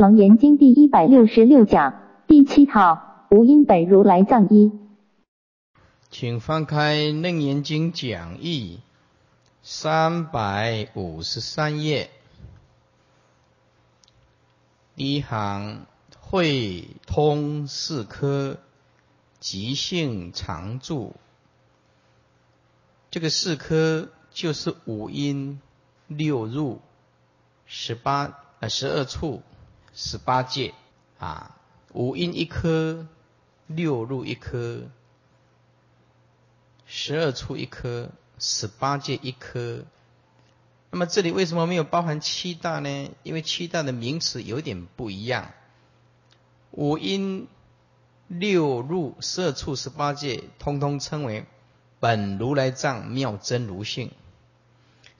楞严经第一百六十六讲第七套无因本如来藏一，请翻开《楞严经》讲义三百五十三页，第一行会通四科，即性常住。这个四科就是五音六入十八呃十二处。十八界啊，五音一颗，六入一颗，十二处一颗，十八界一颗。那么这里为什么没有包含七大呢？因为七大的名词有点不一样。五音六入十二处十八界，通通称为本如来藏妙真如性。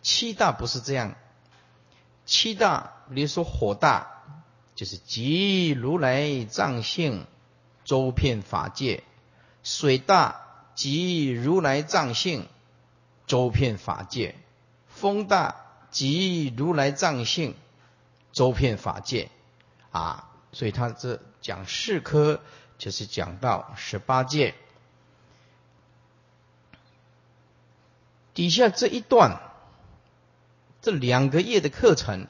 七大不是这样，七大比如说火大。就是即如来藏性周遍法界，水大即如来藏性周遍法界，风大即如来藏性周遍法界啊，所以他这讲四科就是讲到十八界。底下这一段这两个月的课程。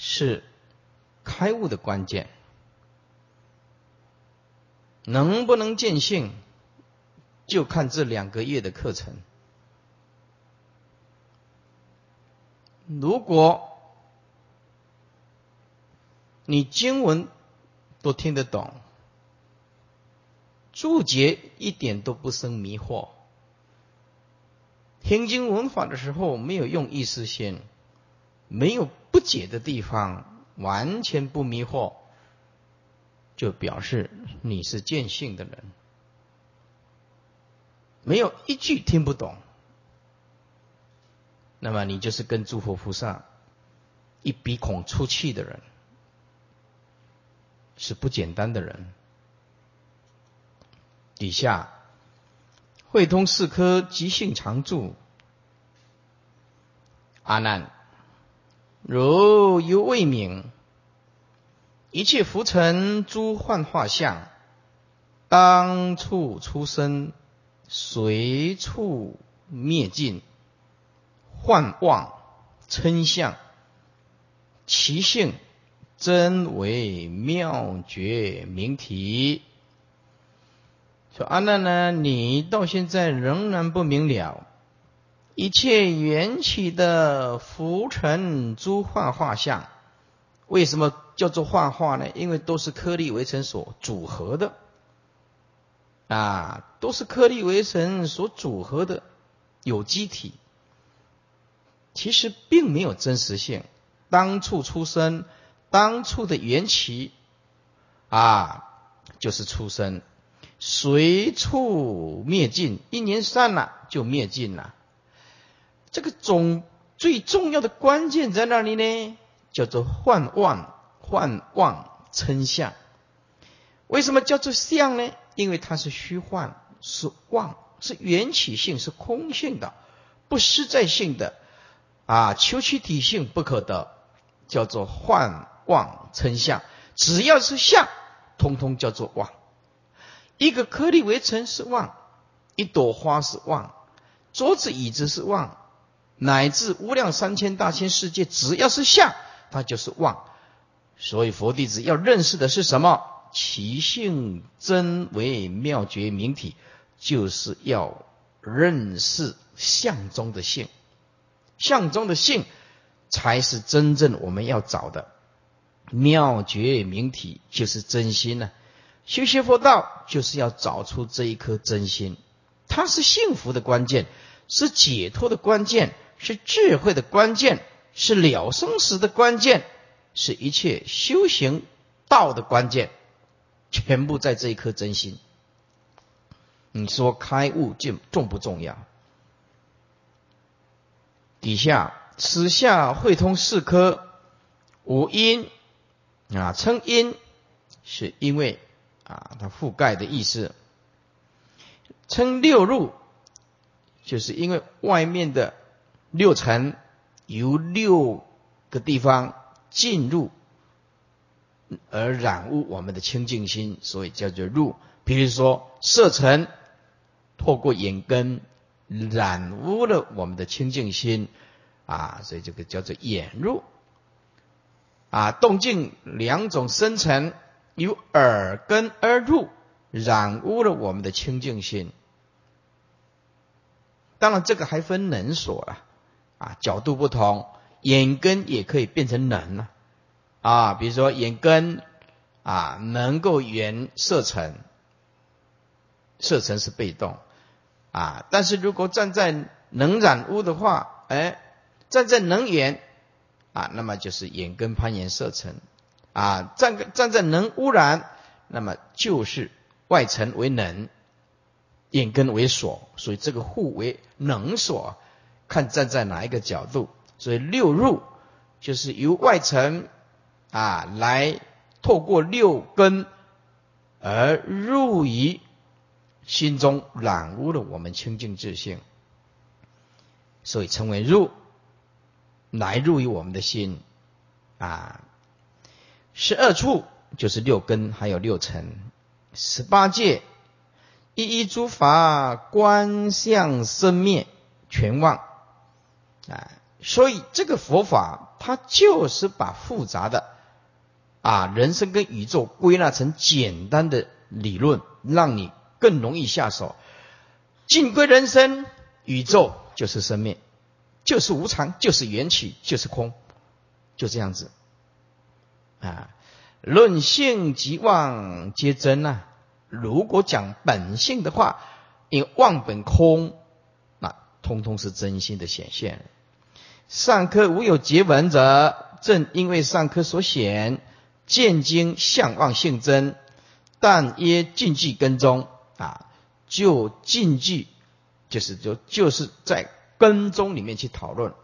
是开悟的关键，能不能见性，就看这两个月的课程。如果你经文都听得懂，注解一点都不生迷惑，听经文法的时候没有用意识心。没有不解的地方，完全不迷惑，就表示你是见性的人。没有一句听不懂，那么你就是跟诸佛菩萨一鼻孔出气的人，是不简单的人。底下会通四科，即性常住，阿难。如犹未明，一切浮尘诸幻化相，当处出生，随处灭尽。幻妄称相，其性真为妙绝明体。说阿难呢，你到现在仍然不明了。一切缘起的浮尘诸幻化相，为什么叫做幻化呢？因为都是颗粒微尘所组合的，啊，都是颗粒微尘所组合的有机体，其实并没有真实性。当处出生，当处的缘起，啊，就是出生，随处灭尽，一年散了就灭尽了。这个总最重要的关键在哪里呢？叫做幻妄，幻妄称相。为什么叫做相呢？因为它是虚幻，是妄，是缘起性，是空性的，不实在性的啊，求其体性不可得，叫做幻妄称相。只要是相，通通叫做妄。一个颗粒为尘是妄，一朵花是妄，桌子椅子是妄。乃至无量三千大千世界，只要是相，它就是妄。所以佛弟子要认识的是什么？其性真为妙觉明体，就是要认识相中的性。相中的性，才是真正我们要找的妙觉明体，就是真心呢。修学佛道，就是要找出这一颗真心，它是幸福的关键，是解脱的关键。是智慧的关键，是了生死的关键，是一切修行道的关键，全部在这一颗真心。你说开悟重重不重要？底下此下会通四科五因啊，称因是因为啊，它覆盖的意思；称六入，就是因为外面的。六尘由六个地方进入而染污我们的清净心，所以叫做入。比如说色尘透过眼根染污了我们的清净心啊，所以这个叫做眼入。啊，动静两种生成，由耳根而入，染污了我们的清净心。当然，这个还分能所啊，啊，角度不同，眼根也可以变成能了啊。比如说眼根啊，能够缘色尘，色尘是被动啊。但是如果站在能染污的话，哎，站在能源。啊，那么就是眼根攀岩色尘，啊，站站在能污染，那么就是外尘为能，眼根为所，所以这个互为能所，看站在哪一个角度，所以六入就是由外尘啊来透过六根而入于心中染污了我们清净自性，所以称为入。来入于我们的心。啊，十二处就是六根，还有六尘，十八界一一诸法观相生灭全忘。啊，所以这个佛法它就是把复杂的啊人生跟宇宙归纳成简单的理论，让你更容易下手。尽归人生，宇宙就是生命。就是无常，就是缘起，就是空，就这样子啊。论性即妄皆真啊。如果讲本性的话，因妄本空，那通通是真心的显现。上科无有结文者，正因为上科所显见经相妄性真，但耶禁忌跟踪啊，就禁忌就是就就是在。跟踪里面去讨论，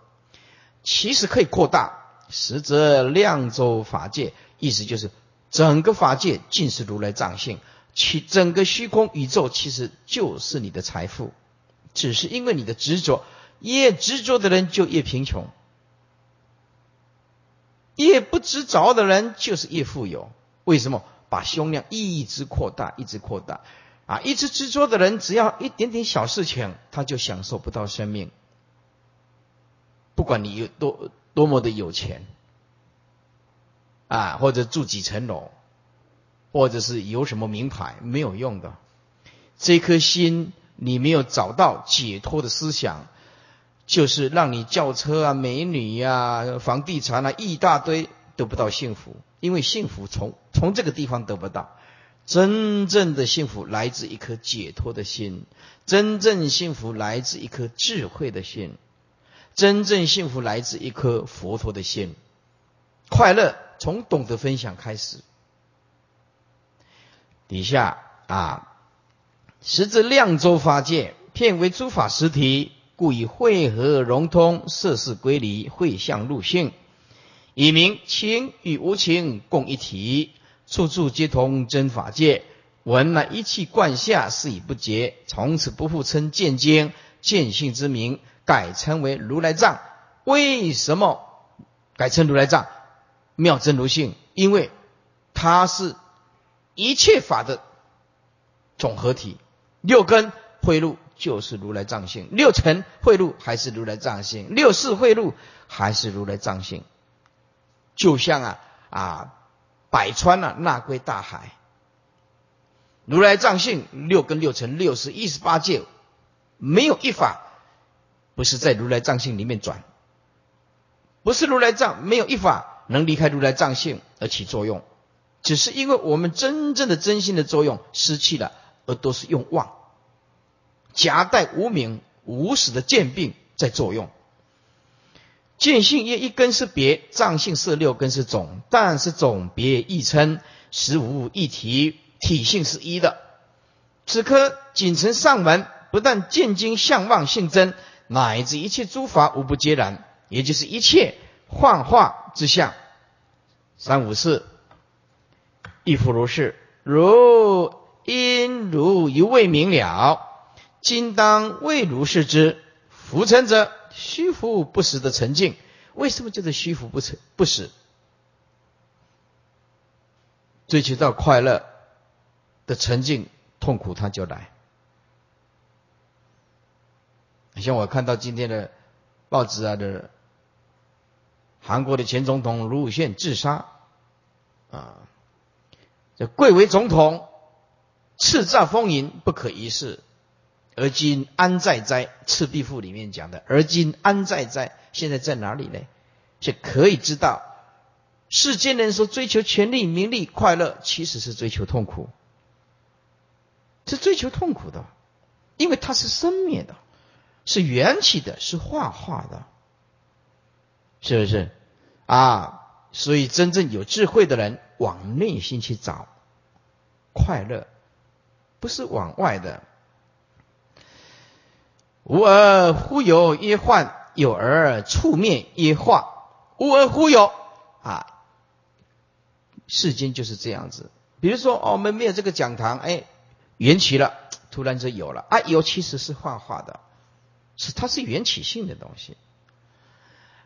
其实可以扩大，实则量周法界，意思就是整个法界尽是如来藏性，其整个虚空宇宙其实就是你的财富，只是因为你的执着，越执着的人就越贫穷，越不执着的人就是越富有。为什么？把胸量一直扩大，一直扩大，啊，一直执着的人，只要一点点小事情，他就享受不到生命。不管你有多多么的有钱，啊，或者住几层楼，或者是有什么名牌，没有用的。这颗心你没有找到解脱的思想，就是让你轿车啊、美女呀、房地产啊一大堆得不到幸福，因为幸福从从这个地方得不到。真正的幸福来自一颗解脱的心，真正幸福来自一颗智慧的心。真正幸福来自一颗佛陀的心，快乐从懂得分享开始。底下啊，实质量州法界，片为诸法实体，故以汇合融通，色事归离，会相入性，以明情与无情共一体，处处皆同真法界。闻乃一气贯下，是以不竭，从此不复称见经见性之名。改称为如来藏，为什么改称如来藏？妙真如性，因为它是一切法的总合体。六根贿赂就是如来藏性，六尘贿赂还是如来藏性，六世贿赂还是如来藏性。就像啊啊，百川啊纳归大海，如来藏性六根六尘六世一十八界，没有一法。不是在如来藏性里面转，不是如来藏没有一法能离开如来藏性而起作用，只是因为我们真正的真心的作用失去了，而都是用妄。夹带无名无始的见病在作用。见性业一根是别，藏性是六根是总，但是总别一称，实无一体，体性是一的。此刻仅成上文，不但见经相望性真。乃至一切诸法无不皆然，也就是一切幻化之相。三五四，亦复如是。如因如犹未明了，今当为如是之。浮沉者，虚浮不实的沉静。为什么叫做虚浮不成不实？追求到快乐的沉静，痛苦它就来。像我看到今天的报纸啊的，韩国的前总统卢武铉自杀，啊，这贵为总统，叱咤风云，不可一世。而今安在哉？《赤壁赋》里面讲的，而今安在哉？现在在哪里呢？是可以知道，世间人说追求权力、名利、快乐，其实是追求痛苦，是追求痛苦的，因为它是生灭的，是缘起的，是化化的，是不是？啊，所以真正有智慧的人，往内心去找快乐，不是往外的。无而忽有曰幻，有而触灭曰化。无而忽有啊，世间就是这样子。比如说，哦，我们没有这个讲堂，哎，缘起了，突然就有了。啊，有其实是幻化的，是它是缘起性的东西。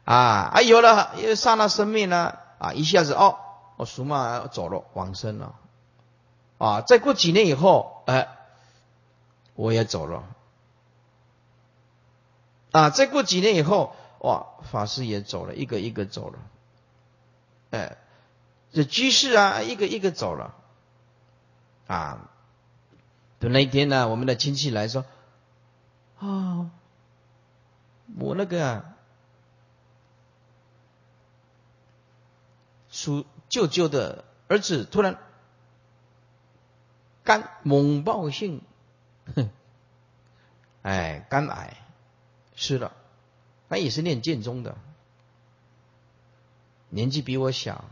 啊啊，有了，因为刹那生命呢，啊，一下子哦，我属嘛走了，往生了。啊，再过几年以后，哎，我也走了。啊！再过几年以后，哇，法师也走了，一个一个走了。哎，这居士啊，一个一个走了。啊，等那一天呢，我们的亲戚来说，啊，我那个叔舅舅的儿子突然肝猛暴性，哼，哎，肝癌。是了，他也是念剑宗的，年纪比我小。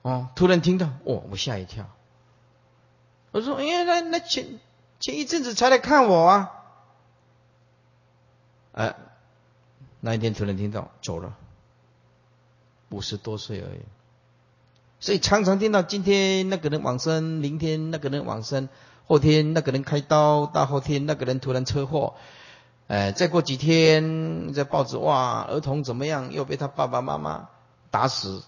哦，突然听到，哦，我吓一跳。我说：“哎，那那前前一阵子才来看我啊。”哎，那一天突然听到走了，五十多岁而已。所以常常听到今天那个人往生，明天那个人往生，后天那个人开刀，大后天那个人突然车祸。哎，再过几天，这报纸哇，儿童怎么样？又被他爸爸妈妈打死，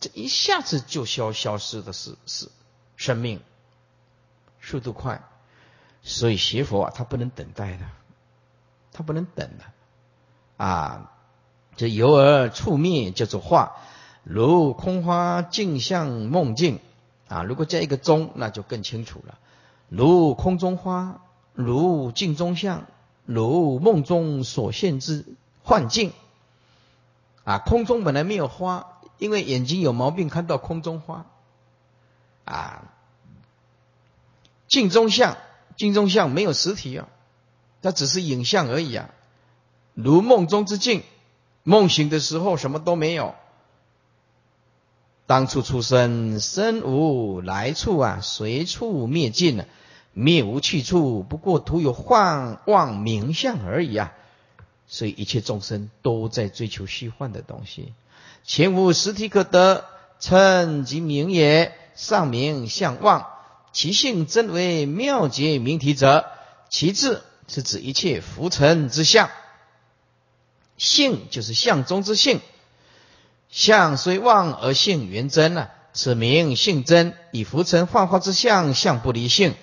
这一下子就消消失的是是生命，速度快，所以学佛啊，他不能等待的，他不能等的啊。这由而触灭叫做化，如空花镜像梦境啊。如果加一个钟，那就更清楚了，如空中花。如镜中像，如梦中所现之幻境。啊，空中本来没有花，因为眼睛有毛病，看到空中花。啊，镜中像，镜中像没有实体啊，它只是影像而已啊。如梦中之镜，梦醒的时候什么都没有。当初出生，身无来处啊，随处灭尽了。灭无去处，不过徒有幻妄名相而已啊！所以一切众生都在追求虚幻的东西，前无实体可得，称即名也。上名相妄，其性真为妙解名体者。其字是指一切浮尘之相，性就是相中之性。相虽妄而性原真啊，此名性真。以浮尘幻化之相，相不离性。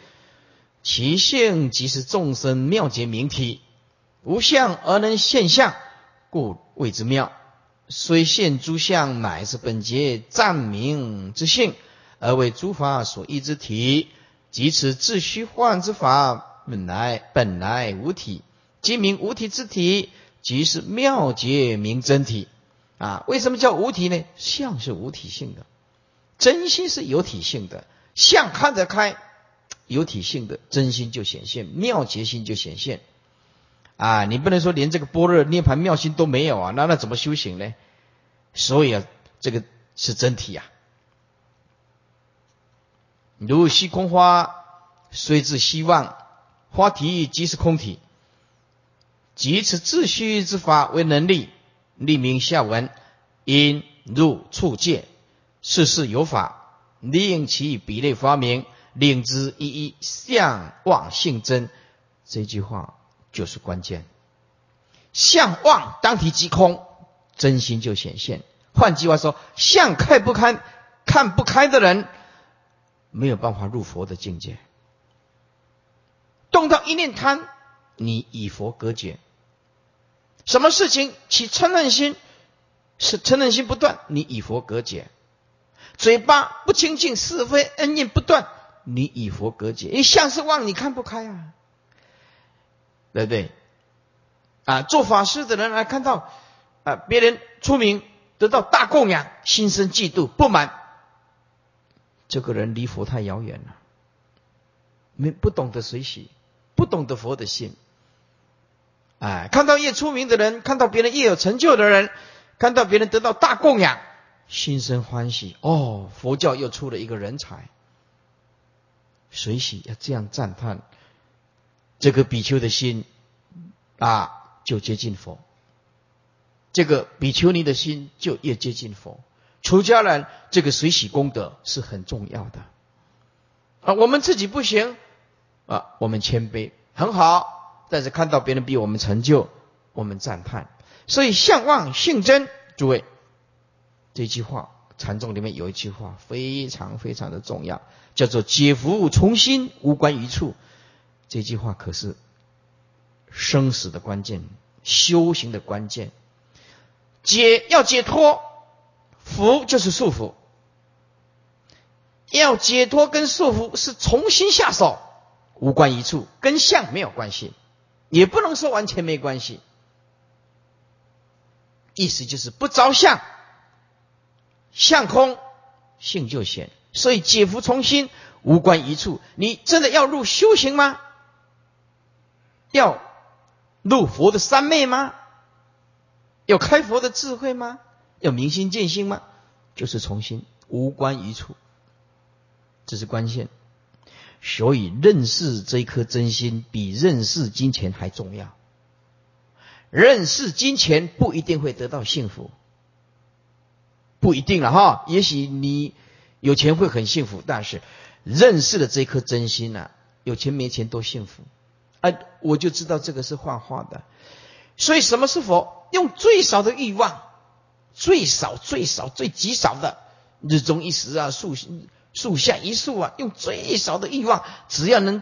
其性即是众生妙解明体，无相而能现象，故谓之妙。虽现诸相，乃是本节暂明之性，而为诸法所依之体。即此自虚幻之法，本来本来无体，即名无体之体，即是妙解明真体。啊，为什么叫无体呢？相是无体性的，真心是有体性的，相看得开。有体性的真心就显现，妙结心就显现，啊，你不能说连这个般若涅盘妙心都没有啊，那那怎么修行呢？所以啊，这个是真体呀。如虚空花，虽自希望，花体即是空体，即此自虚之法为能力，立名下文，因入处界，事事有法，令其比类发明。令之一一相望性真，这句话就是关键。相望当体即空，真心就显现；换句话说，相看不开、看不开的人，没有办法入佛的境界。动到一念贪，你与佛隔绝。什么事情起嗔恨心，是嗔恨心不断，你与佛隔绝。嘴巴不清净，是非恩怨不断，你与佛隔绝。一向是妄，你看不开啊，对不对？啊，做法师的人来看到啊，别人出名得到大供养，心生嫉妒不满，这个人离佛太遥远了，没不懂得随喜，不懂得佛的心。哎，看到越出名的人，看到别人越有成就的人，看到别人得到大供养，心生欢喜。哦，佛教又出了一个人才，随喜要这样赞叹，这个比丘的心啊。就接近佛，这个比丘尼的心就越接近佛。出家人这个随喜功德是很重要的啊。我们自己不行啊，我们谦卑很好，但是看到别人比我们成就，我们赞叹。所以相望性真，诸位这句话禅宗里面有一句话非常非常的重要，叫做解福从心，无关于处。这句话可是。生死的关键，修行的关键，解要解脱，福就是束缚。要解脱跟束缚是重新下手，无关一处，跟相没有关系，也不能说完全没关系。意思就是不着相，相空，性就显。所以解福从心，无关一处。你真的要入修行吗？要。入佛的三昧吗？要开佛的智慧吗？要明心见性吗？就是从心，无关一处，这是关键。所以认识这一颗真心，比认识金钱还重要。认识金钱不一定会得到幸福，不一定了哈。也许你有钱会很幸福，但是认识了这颗真心呢，有钱没钱都幸福。哎，我就知道这个是幻化的，所以什么是佛？用最少的欲望，最少、最少、最极少的日中一时啊，树树下一树啊，用最少的欲望，只要能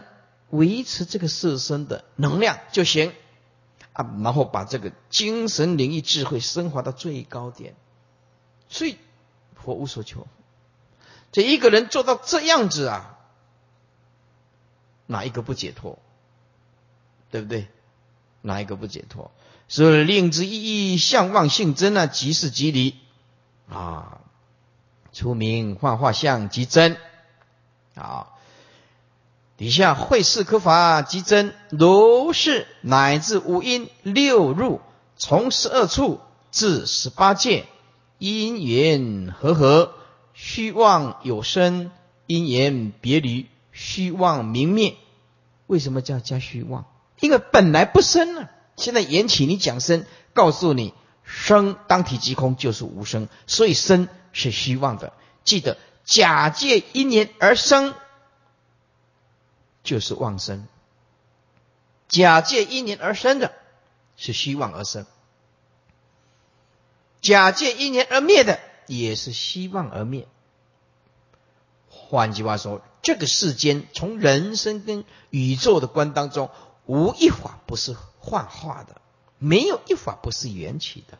维持这个色身的能量就行啊，然后把这个精神灵异智慧升华到最高点。所以佛无所求，这一个人做到这样子啊，哪一个不解脱？对不对？哪一个不解脱？所以令之意义相望性真呢？即是即离啊！出名幻化相即真啊！底下会四科法即真，如是乃至五阴六入，从十二处至十八界，因缘和合，虚妄有生，因缘别离，虚妄明灭。为什么叫加虚妄？因为本来不生呢，现在缘起你讲生，告诉你生当体即空就是无生，所以生是虚妄的。记得假借因缘而生，就是妄生；假借因缘而生的，是虚妄而生；假借因缘而灭的，也是希望而灭。换句话说，这个世间从人生跟宇宙的观当中。无一法不是幻化的，没有一法不是缘起的。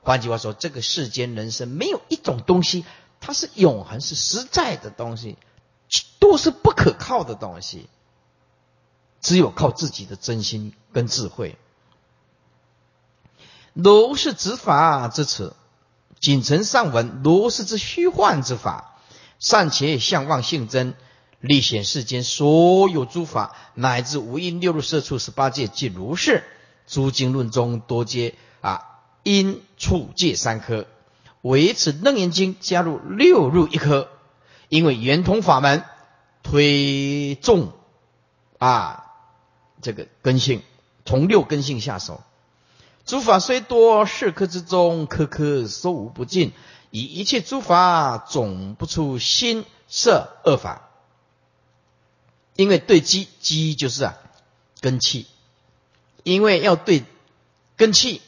换句话说，这个世间人生没有一种东西，它是永恒、是实在的东西，都是不可靠的东西。只有靠自己的真心跟智慧。如是执法之词，仅承上文；如是之虚幻之法，善且相望性真。立显世间所有诸法，乃至五阴六入色处十八界，即如是。诸经论中多皆啊因处界三科，唯此楞严经加入六入一科，因为圆通法门推重啊这个根性，从六根性下手。诸法虽多，是科之中，科科收无不尽，以一切诸法总不出心色恶法。因为对机机就是啊根气，因为要对根气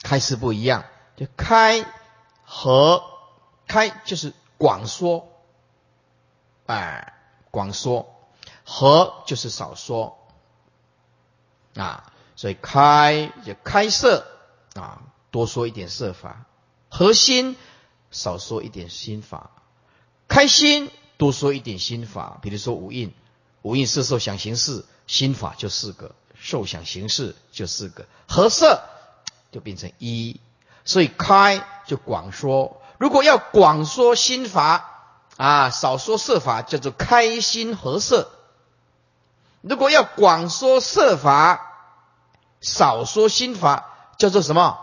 开始不一样，就开和开就是广说，哎，广说，和就是少说，啊，所以开就开设啊，多说一点设法；核心少说一点心法，开心多说一点心法。比如说五印，五印是受想行识，心法就四个，受想行识就四个，合色就变成一。所以开就广说，如果要广说心法啊，少说设法，叫做开心合色；如果要广说设法，少说心法，叫做什么？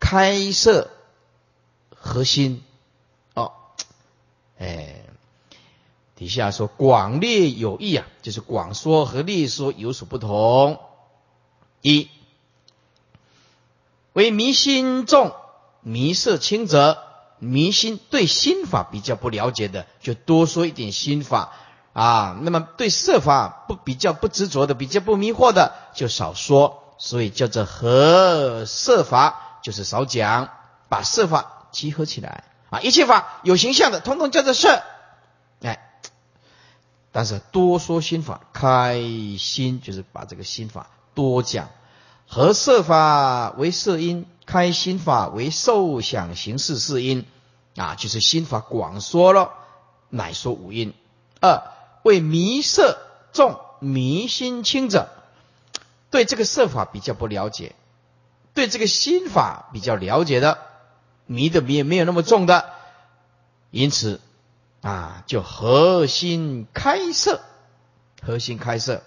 开设核心。哦，哎，底下说广略有异啊，就是广说和略说有所不同。一。为迷心重、迷色轻者，迷心对心法比较不了解的，就多说一点心法啊。那么对色法不比较不执着的、比较不迷惑的，就少说。所以叫做合色法，就是少讲，把色法集合起来啊。一切法有形象的，通通叫做色。哎，但是多说心法，开心就是把这个心法多讲。合色法为色因，开心法为受想行识是因，啊，就是心法广说了，乃说五因。二为迷色重、迷心轻者，对这个色法比较不了解，对这个心法比较了解的，迷的迷也没有那么重的，因此啊，就核心开色，核心开色。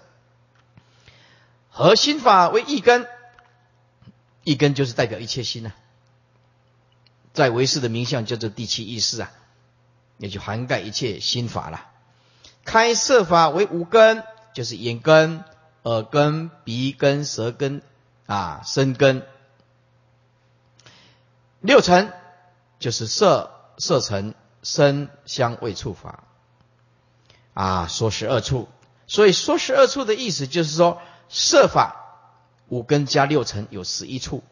核心法为一根，一根就是代表一切心呐，在唯识的名相叫做第七意识啊，也就涵盖一切心法了。开色法为五根，就是眼根、耳根、鼻根、舌根啊，身根。六尘就是色、色尘、声、香、味、触法啊，说十二处。所以说十二处的意思就是说。设法五根加六尘有十一处，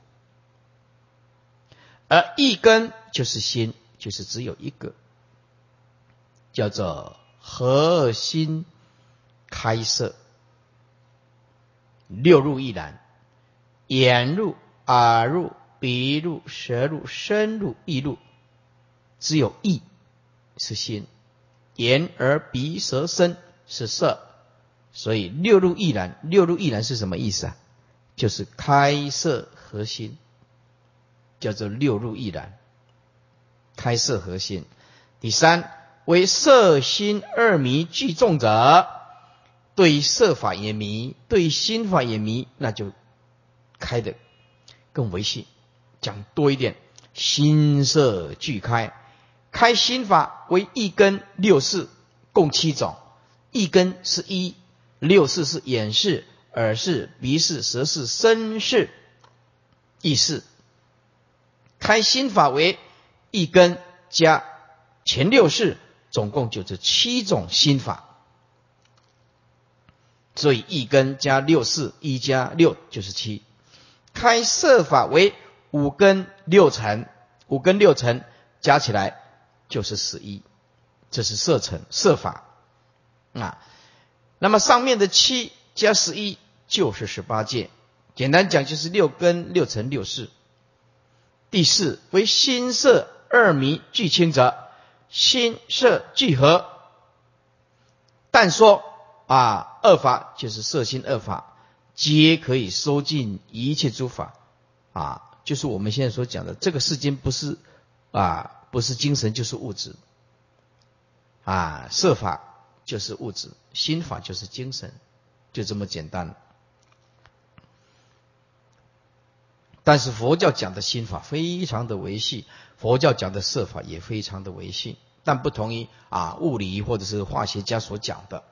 而一根就是心，就是只有一个，叫做核心开设。六入一然，眼入、耳入、鼻入、舌入、身入、意入，只有意是心，眼、耳、鼻、舌、身是色。所以六入一然，六入一然是什么意思啊？就是开色核心，叫做六入一然。开色核心。第三为色心二迷俱重者，对色法也迷，对心法也迷，那就开的更维系，讲多一点。心色俱开，开心法为一根六识，共七种，一根是一。六识是眼识、耳识、鼻识、舌识、身识、意识。开心法为一根加前六识，总共就是七种心法。所以一根加六四，一加六就是七。开色法为五根六尘，五根六尘加起来就是十一，这是色尘色法啊。那么上面的七加十一就是十八界，简单讲就是六根六乘六四。第四为心色二迷俱清者，心色聚合。但说啊，二法就是色心二法，皆可以收尽一切诸法啊，就是我们现在所讲的这个世间不是啊，不是精神就是物质啊，色法。就是物质，心法就是精神，就这么简单。但是佛教讲的心法非常的维系，佛教讲的色法也非常的维系，但不同于啊物理或者是化学家所讲的。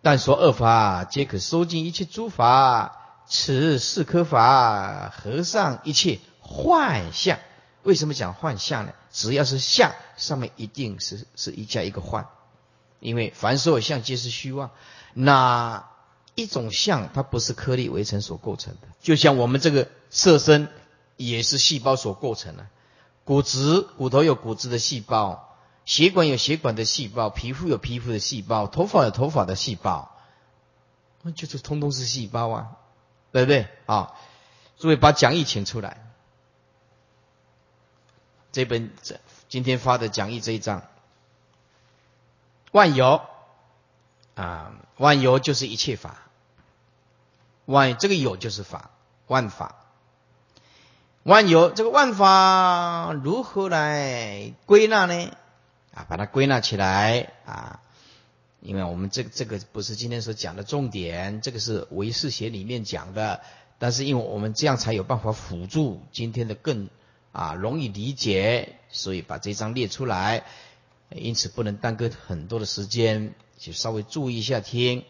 但说二法皆可收尽一切诸法，此四颗法合上一切幻象。为什么讲幻象呢？只要是相，上面一定是是一加一个幻，因为凡所有相皆是虚妄。那一种相，它不是颗粒围成所构成的。就像我们这个色身也是细胞所构成的。骨质，骨头有骨质的细胞，血管有血管的细胞，皮肤有皮肤的细胞，头发有头发的细胞，那就是通通是细胞啊，对不对啊？诸位把讲义请出来，这本这今天发的讲义这一章，万有啊，万有就是一切法，万这个有就是法，万法。万有这个万法如何来归纳呢？啊，把它归纳起来啊，因为我们这这个不是今天所讲的重点，这个是唯识学里面讲的，但是因为我们这样才有办法辅助今天的更啊容易理解，所以把这张列出来，因此不能耽搁很多的时间，就稍微注意一下听。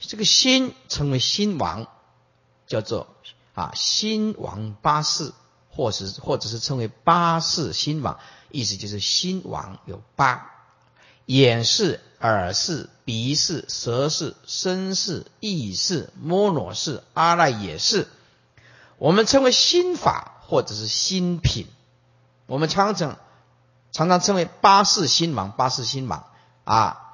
这个心称为心王，叫做。啊，心王八识，或是或者是称为八识心王，意思就是心王有八：眼视、耳视、鼻视、舌视、身视、意视、摩罗视、阿赖耶识。我们称为心法，或者是心品。我们常常常常称为八识心王，八识心王啊。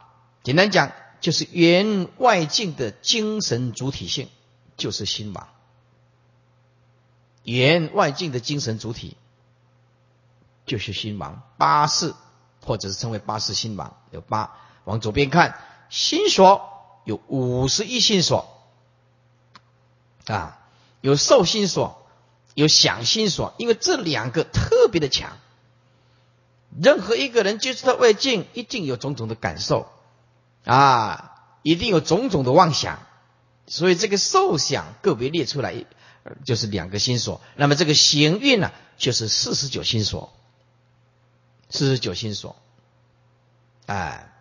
简单讲，就是原外境的精神主体性，就是心王。言外境的精神主体就是心王八识，或者是称为八识心王，有八。往左边看，心所有五十一心所啊，有受心所，有想心所。因为这两个特别的强，任何一个人接触到外境，一定有种种的感受啊，一定有种种的妄想，所以这个受想个别列出来。就是两个心所，那么这个行运呢，就是四十九心所，四十九心所，哎，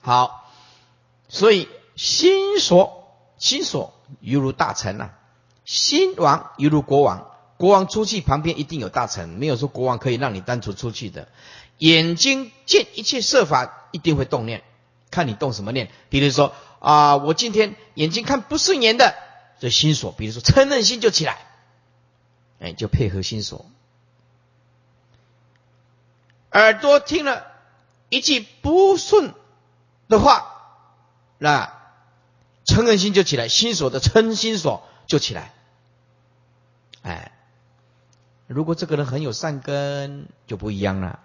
好，所以心所，心所犹如大臣呐，心王犹如国王，国王出去旁边一定有大臣，没有说国王可以让你单独出去的。眼睛见一切设法，一定会动念，看你动什么念。比如说啊，我今天眼睛看不顺眼的。这心所，比如说嗔恨心就起来，哎，就配合心所。耳朵听了一句不顺的话，那嗔恨心就起来，心所的嗔心所就起来。哎，如果这个人很有善根，就不一样了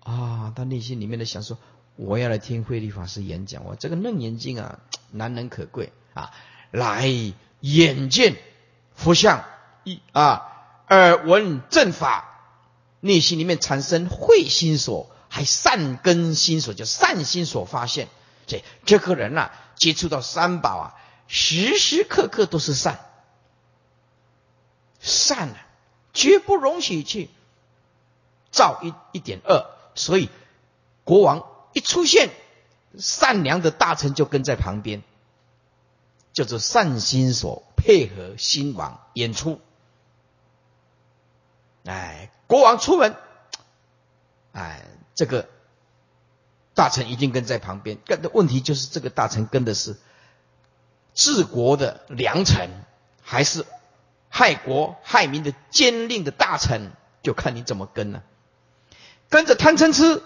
啊！他内心里面的想说：我要来听慧律法师演讲，我这个楞严经啊，难能可贵啊，来。眼见佛像，一啊，耳闻正法，内心里面产生慧心所，还善根心所，叫善心所发现。这这个人呐，接触到三宝啊，时时刻刻都是善，善啊，绝不容许去造一一点恶。所以国王一出现，善良的大臣就跟在旁边。叫做善心所配合心王演出，哎，国王出门，哎，这个大臣一定跟在旁边。跟的问题就是这个大臣跟的是治国的良臣，还是害国害民的奸佞的大臣，就看你怎么跟了。跟着贪嗔痴，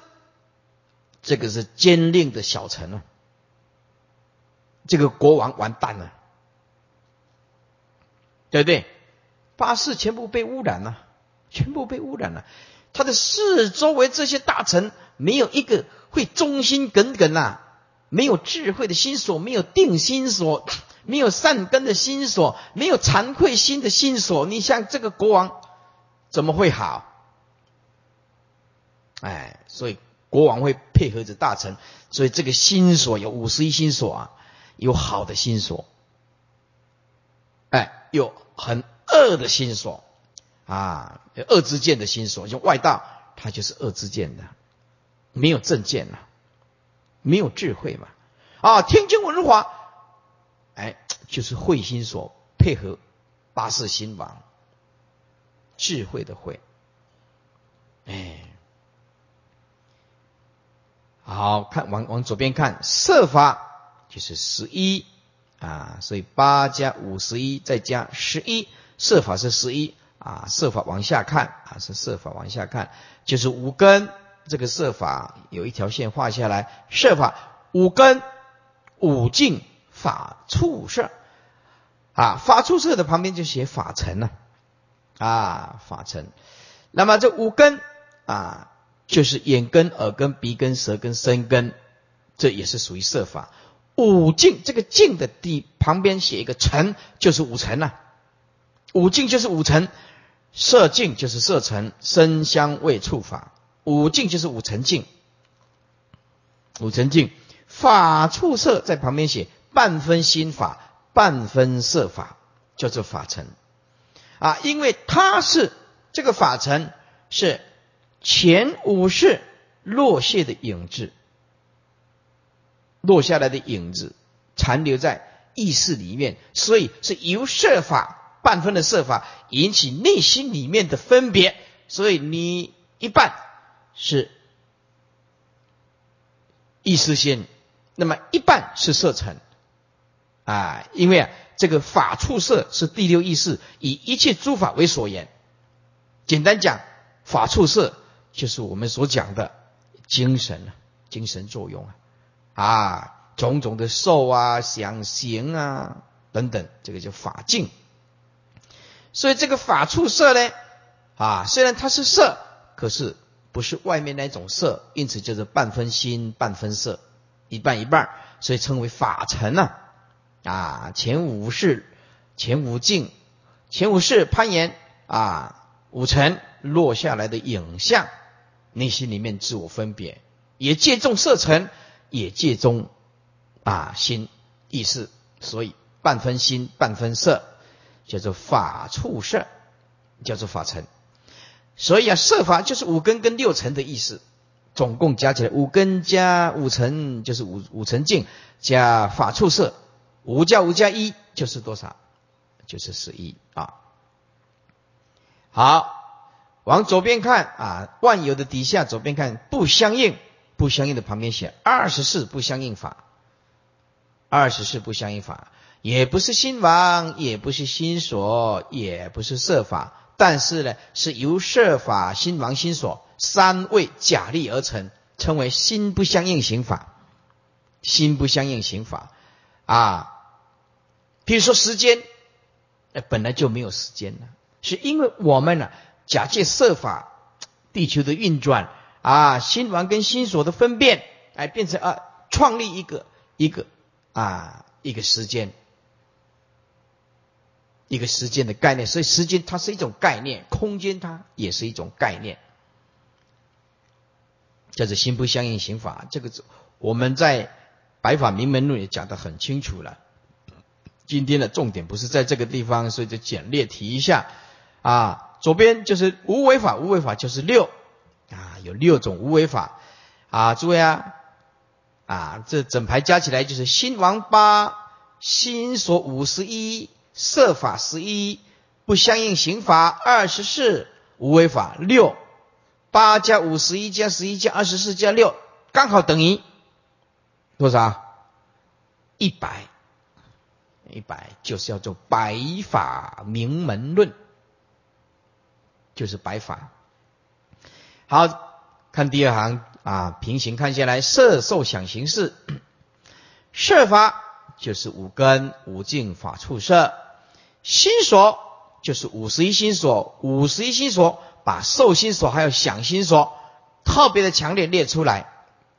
这个是奸佞的小臣啊。这个国王完蛋了，对不对？八世全部被污染了，全部被污染了。他的四周围这些大臣，没有一个会忠心耿耿呐，没有智慧的心所，没有定心所，没有善根的心所，没有惭愧心的心所。你像这个国王怎么会好？哎，所以国王会配合着大臣，所以这个心所有五十一心所啊。有好的心所，哎，有很恶的心所啊，恶之见的心所，就外道，他就是恶之见的，没有正见呐，没有智慧嘛，啊，天经文华，哎，就是慧心所配合八世心王，智慧的慧，哎，好看，往往左边看，设法。就是十一啊，所以八加五十一再加十一，色法是十一啊，色法往下看啊，是色法往下看，就是五根这个色法有一条线画下来，色法五根五境法处色啊，法处色的旁边就写法尘了啊，法尘。那么这五根啊，就是眼根、耳根、鼻根、舌根、身根，这也是属于色法。五境这个境的底旁边写一个尘，就是五尘呐。五境就是五尘，色境就是色尘，声香味触法。五境就是五尘境，五尘境法触色在旁边写半分心法，半分色法，叫做法尘啊，因为它是。这个法尘是前五世落下的影子，落下来的影子残留在意识里面，所以是由色法半分的色法引起内心里面的分别，所以你一半是意识心，那么一半是色尘啊，因为啊这个法处色是第六意识，以一切诸法为所言。简单讲，法处色就是我们所讲的精神啊，精神作用啊，啊，种种的受啊、想行啊等等，这个叫法境。所以这个法处色呢，啊，虽然它是色，可是不是外面那种色，因此叫做半分心半分色，一半一半，所以称为法尘啊。啊，前五世、前五境、前五世攀岩啊。五尘落下来的影像，内心里面自我分别，也借重色尘，也借重啊心意识，所以半分心半分色，叫做法处色，叫做法尘。所以啊，色法就是五根跟六尘的意思，总共加起来五根加五尘就是五五尘境加法处色，五加五加一就是多少？就是十一啊。好，往左边看啊，万有的底下左边看不相应，不相应的旁边写二十四不相应法，二十四不相应法，也不是心王，也不是心所，也不是色法，但是呢，是由色法、心王、心所三位假立而成，称为心不相应行法，心不相应行法啊。比如说时间，本来就没有时间了。是因为我们呢，假借设法，地球的运转啊，心王跟心所的分辨，哎，变成啊，创立一个一个啊一个时间，一个时间的概念。所以时间它是一种概念，空间它也是一种概念，叫做心不相应行法。这个我们在《白法明门论》也讲得很清楚了。今天的重点不是在这个地方，所以就简略提一下。啊，左边就是无为法，无为法就是六啊，有六种无为法啊，诸位啊，啊，这整排加起来就是心王八，心所五十一，色法十一，不相应行法二十四，无为法六，八加五十一加十一加二十四加六，刚好等于多少？一百，一百就是要做百法明门论。就是白法。好看第二行啊，平行看下来，色受想行识，色法就是五根五境法处色，心所就是五十一心所，五十一心所把受心所还有想心所特别的强烈列出来，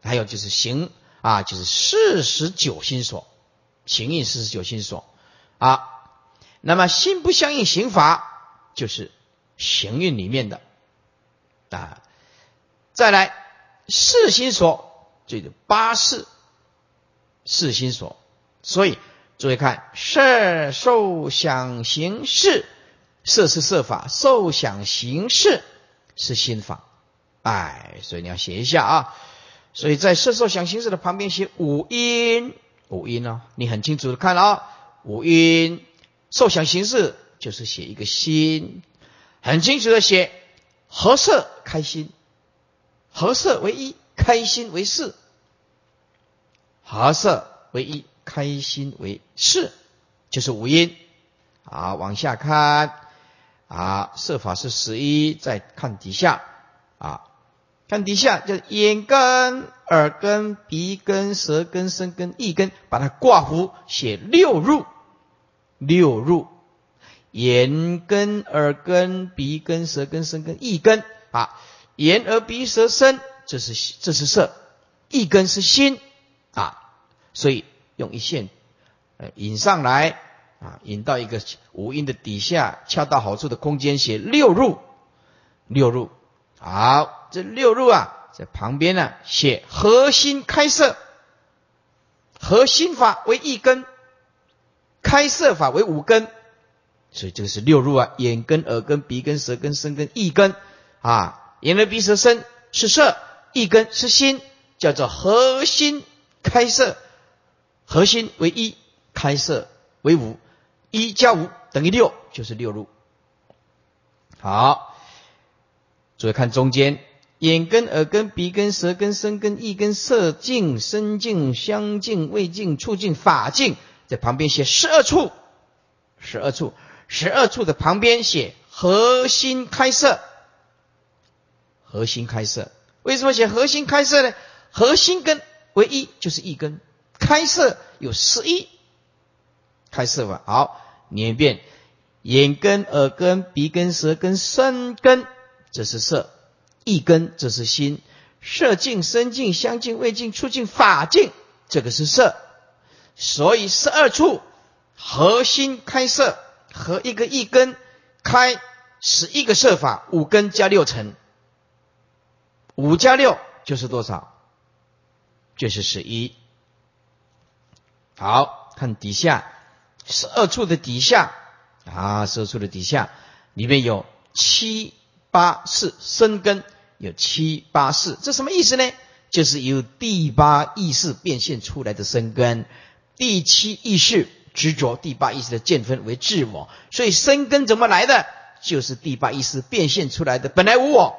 还有就是行啊，就是四十九心所，行印四十九心所啊，那么心不相应行法就是。行运里面的啊，再来四心所，这个八四四心所，所以注意看色受想行识，色是色法，受想行识是心法，哎，所以你要写一下啊。所以在色受想行识的旁边写五音，五音哦，你很清楚的看了啊，五音受想行识就是写一个心。很清楚的写，合色开心，合色为一，开心为四，合色为一，开心为四，就是五音。好，往下看，啊，设法是十一。再看底下啊，看底下就是眼根、耳根、鼻根、舌根、身根、意根，把它挂符写六入，六入。眼根、耳根、鼻根、舌根、身根、意根。啊，眼、耳、鼻、舌、身，这是这是色，意根是心。啊，所以用一线呃引上来啊，引到一个五音的底下，恰到好处的空间写六入，六入。好，这六入啊，在旁边呢写核心开色，核心法为一根，开色法为五根。所以这个是六入啊，眼根、耳根、鼻根、舌根、身根、意根啊，眼耳鼻舌身是色，意根是心，叫做核心开色，核心为一，开色为五，一加五等于六，就是六入。好，注意看中间，眼根、耳根、鼻根、舌根、身根、意根，色境、身境、香境、味境、触境、法境，在旁边写十二处，十二处。十二处的旁边写核心开色，核心开色，为什么写核心开色呢？核心根为一，就是一根，开色有十一，开色法好，念一遍：眼根、耳根、鼻根、舌根、身根，这是色；一根，这是心；色境、身境、相境、味境、触境、法境，这个是色。所以十二处核心开色。和一个一根开十一个设法，五根加六成，五加六就是多少？就是十一。好看底下十二处的底下啊，十二处的底下里面有七八四生根，有七八四，这什么意思呢？就是由第八意识变现出来的生根，第七意识。执着第八意识的见分为自我，所以生根怎么来的？就是第八意识变现出来的，本来无我，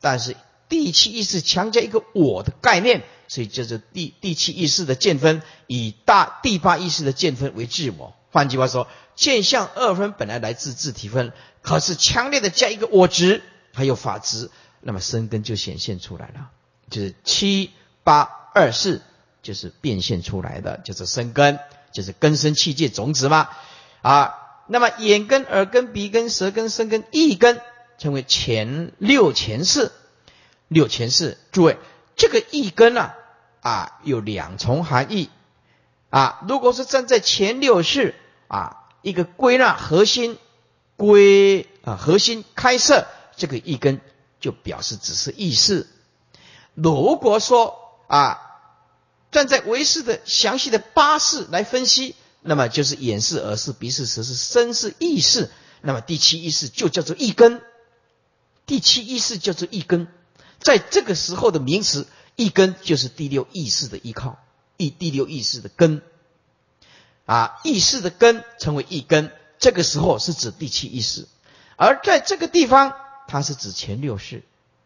但是第七意识强加一个我的概念，所以就是第第七意识的见分以大第八意识的见分为自我。换句话说，见相二分本来来自自体分，可是强烈的加一个我执，还有法执，那么生根就显现出来了，就是七八二四，就是变现出来的，就是生根。就是根生气界种子嘛，啊，那么眼根、耳根、鼻根、舌根、身根、意根，称为前六前世，六前世。诸位，这个意根啊，啊，有两重含义，啊，如果是站在前六世啊，一个归纳核心归啊核心开设，这个意根就表示只是意识。如果说啊。站在唯识的详细的八识来分析，那么就是眼识、耳识、鼻识、舌识、身识、意识。那么第七意识就叫做一根，第七意识叫做一根。在这个时候的名词，一根就是第六意识的依靠，意第六意识的根。啊，意识的根称为一根，这个时候是指第七意识。而在这个地方，它是指前六识，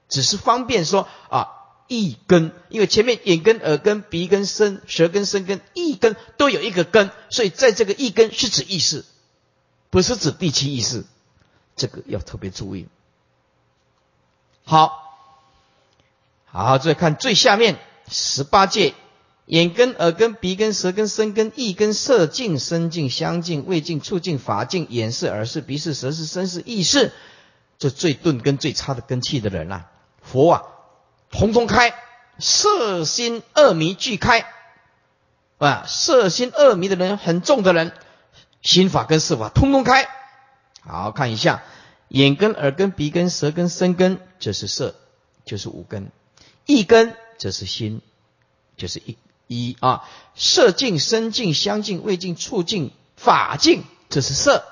只是方便说啊。一根，因为前面眼根、耳根、鼻根、身、舌根、身根、一根都有一个根，所以在这个一根是指意识，不是指第七意识，这个要特别注意。好，好，再看最下面十八界：眼根、耳根、鼻根、舌根、身根、意根、色境、身境、香境、味境、触境、法境、眼视、耳视、鼻视、舌是、身是、意识，这最钝根最差的根气的人啊，佛啊。通通开，色心二迷俱开，啊，色心二迷的人很重的人，心法跟色法通通开。好看一下，眼根、耳根、鼻根、舌根、身根，这是色，就是五根；一根，这是心，就是一一啊。色境、身境、香境、味境、触境、法境，这是色，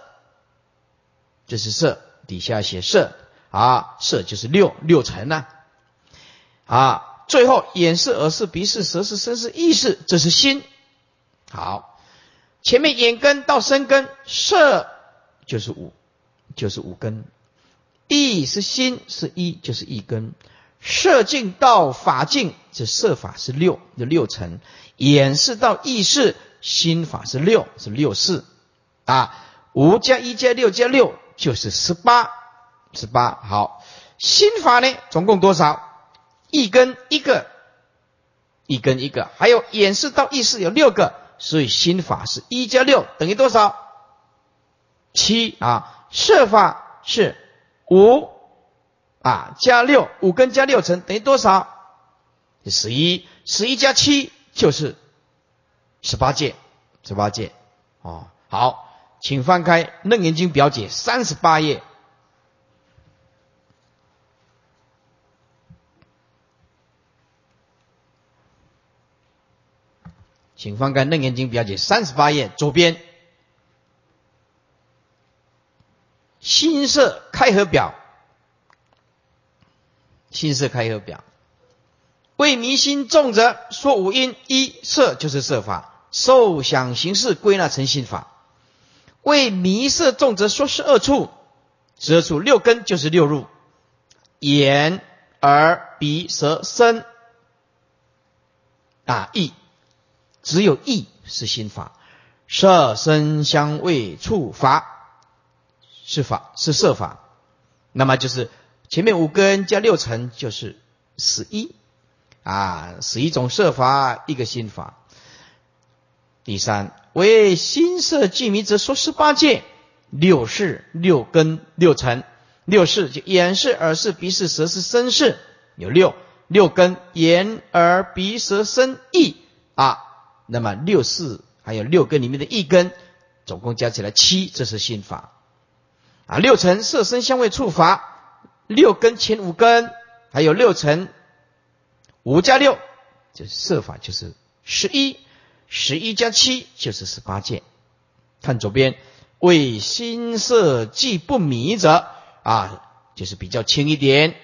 这是色。底下写色啊，色就是六六层呢。啊最后眼视、耳视、鼻视、舌视、身视、意识，这是心。好，前面眼根到身根，色就是五，就是五根；意是心，是一，就是一根。色境到法境，这色法是六，有六层；眼视到意识，心法是六，是六四。啊，五加一加六加六就是十八，十八。好，心法呢，总共多少？一根一个，一根一个，还有演示到意识有六个，所以心法是一加六等于多少？七啊，设法是五啊，加六，五根加六乘等于多少？十一，十一加七就是十八戒，十八戒。哦，好，请翻开《楞严经》表解三十八页。请翻开《楞严经》表解三十八页左边，心色开合表，心色开合表，为迷心重者说五因一色就是色法。受想行识归纳成心法，为迷色重则说是二处，十二处六根就是六入，眼、耳、鼻、舌、身。啊意，只有意是心法，色、声、香味、触、法是法是色法，那么就是前面五根加六层就是十一。啊，十一种色法一个心法。第三，为心色具迷则说十八界六识六根六尘。六识就眼识耳识鼻识舌识身识有六。六根眼耳鼻舌身意。啊，那么六四还有六根里面的一根，总共加起来七，这是心法啊。六尘色身香味触法，六根前五根还有六尘五加六就是色法，就是十一。十一加七就是十八件。看左边，为心色既不迷者啊，就是比较轻一点。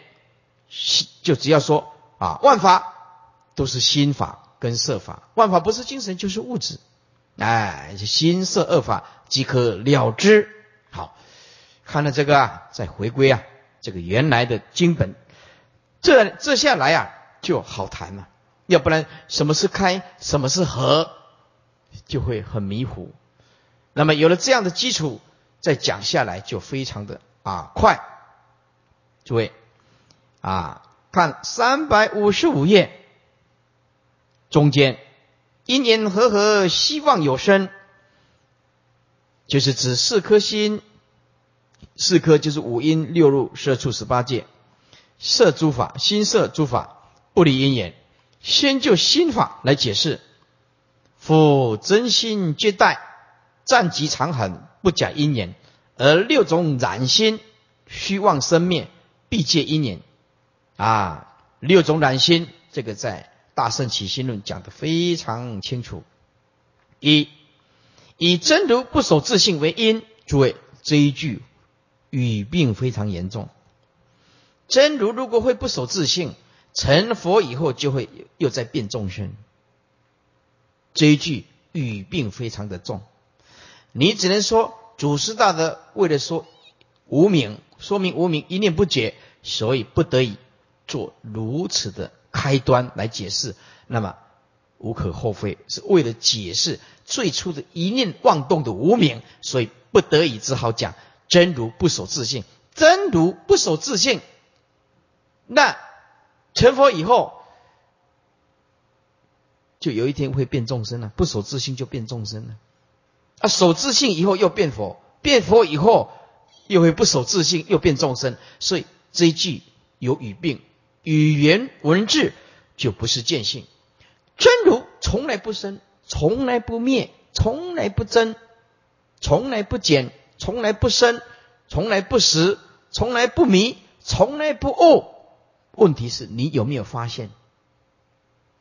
就只要说啊，万法都是心法跟色法，万法不是精神就是物质。哎，心色二法即可了之。好，看了这个啊，再回归啊，这个原来的经本，这这下来啊就好谈了。要不然，什么是开，什么是合，就会很迷糊。那么有了这样的基础，再讲下来就非常的啊快。诸位啊，看三百五十五页中间，因缘和合，希望有生，就是指四颗心，四颗就是五阴六入摄处十八界，摄诸法，心摄诸法，不离因缘。先就心法来解释，夫真心接待，暂即长恒，不假因缘；而六种染心，虚妄生灭，必借因缘。啊，六种染心，这个在《大圣起心论》讲的非常清楚。一，以真如不守自性为因，诸位这一句语病非常严重。真如如果会不守自性，成佛以后就会又在变众生，这一句语病非常的重，你只能说祖师大德为了说无名，说明无名一念不解，所以不得已做如此的开端来解释，那么无可厚非，是为了解释最初的一念妄动的无名，所以不得已只好讲真如不守自性，真如不守自性，那。成佛以后，就有一天会变众生了。不守自性就变众生了。啊，守自性以后又变佛，变佛以后又会不守自性，又变众生。所以这一句有语病，语言文字就不是见性。真如从来不生，从来不灭，从来不增，从来不减，从来不生，从来不死，从来不迷，从来不悟。问题是你有没有发现，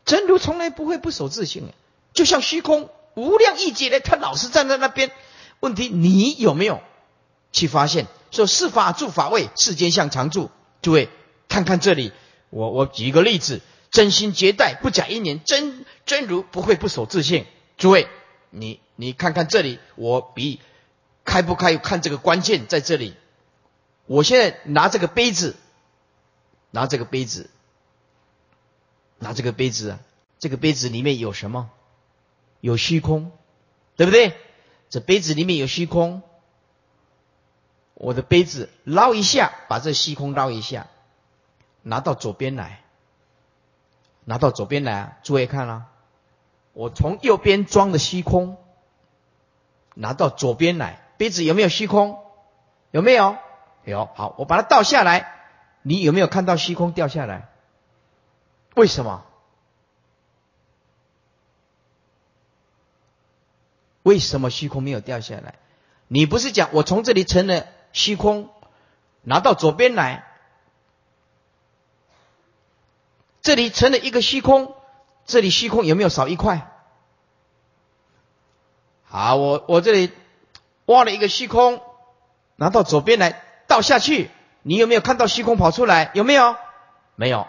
真如从来不会不守自性就像虚空无量亿劫的，他老是站在那边。问题你有没有去发现？说是法住法位，世间相常住。诸位看看这里，我我举一个例子：真心接待，不假因缘，真真如不会不守自性。诸位，你你看看这里，我比开不开？看这个关键在这里。我现在拿这个杯子。拿这个杯子，拿这个杯子，这个杯子里面有什么？有虚空，对不对？这杯子里面有虚空。我的杯子捞一下，把这虚空捞一下，拿到左边来，拿到左边来啊！诸位看啊，我从右边装的虚空，拿到左边来，杯子有没有虚空？有没有？有。好，我把它倒下来，你有没有看到虚空掉下来？为什么？为什么虚空没有掉下来？你不是讲我从这里成了虚空，拿到左边来，这里成了一个虚空，这里虚空有没有少一块？好，我我这里挖了一个虚空，拿到左边来倒下去，你有没有看到虚空跑出来？有没有？没有。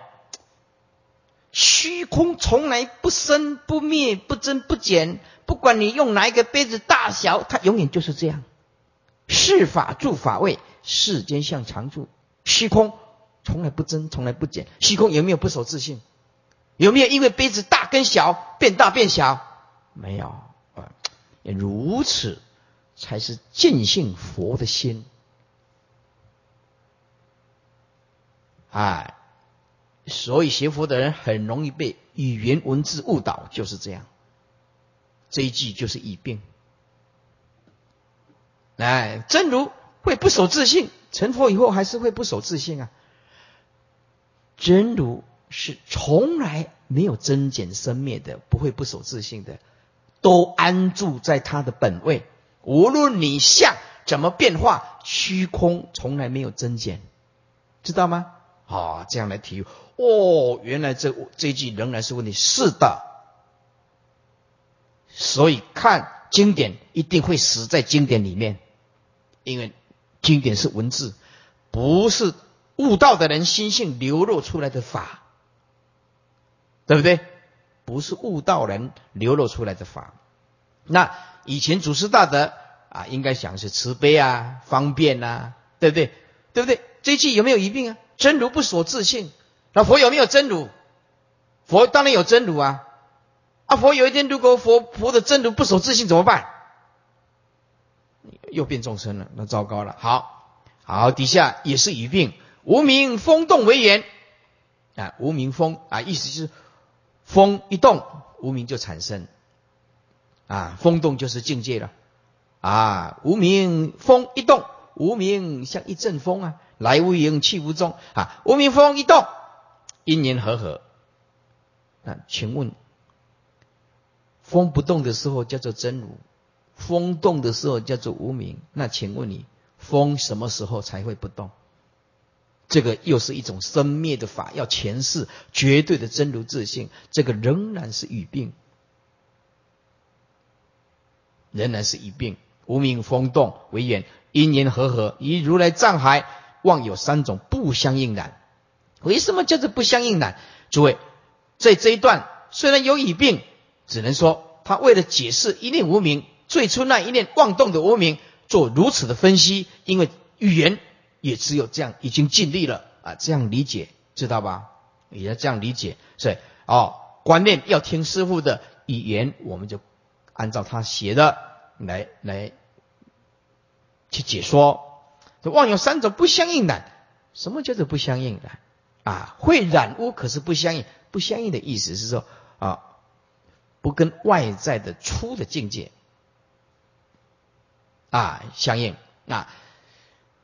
虚空从来不生不灭，不增不减。不管你用哪一个杯子大小，它永远就是这样。世法住法位，世间相常住。虚空从来不增，从来不减。虚空有没有不守自信？有没有因为杯子大跟小变大变小？没有啊。如此才是见性佛的心。哎，所以学佛的人很容易被语言文字误导，就是这样。这一句就是已病。哎，真如会不守自信，成佛以后还是会不守自信啊。真如是从来没有增减生灭的，不会不守自信的，都安住在他的本位。无论你相怎么变化，虚空从来没有增减，知道吗？啊，这样来提哦，原来这这句仍然是问题。是的。所以看经典一定会死在经典里面，因为经典是文字，不是悟道的人心性流露出来的法，对不对？不是悟道人流露出来的法。那以前祖师大德啊，应该想是慈悲啊、方便呐，对不对？对不对？这一句有没有疑病啊？真如不所自性，那佛有没有真如？佛当然有真如啊。啊佛有一天，如果佛佛的真如不守自性怎么办？又变众生了，那糟糕了。好，好，底下也是语病，无名风动为缘啊，无名风啊，意思就是风一动，无名就产生啊，风动就是境界了啊，无名风一动，无名像一阵风啊，来无影去无踪啊，无名风一动，因缘和合那，请问？风不动的时候叫做真如，风动的时候叫做无名。那请问你，风什么时候才会不动？这个又是一种生灭的法，要诠释绝对的真如自性。这个仍然是语病，仍然是语病。无名风动为缘，因缘和合，以如来藏海望有三种不相应难。为什么叫做不相应难？诸位，在这一段虽然有语病。只能说，他为了解释一念无名，最初那一念妄动的无名，做如此的分析，因为语言也只有这样，已经尽力了啊，这样理解，知道吧？也要这样理解，所以哦，观念要听师傅的语言，我们就按照他写的来来去解说。这妄有三种不相应的，什么叫做不相应的？啊，会染污，可是不相应。不相应的意思是说啊。不跟外在的粗的境界啊相应啊，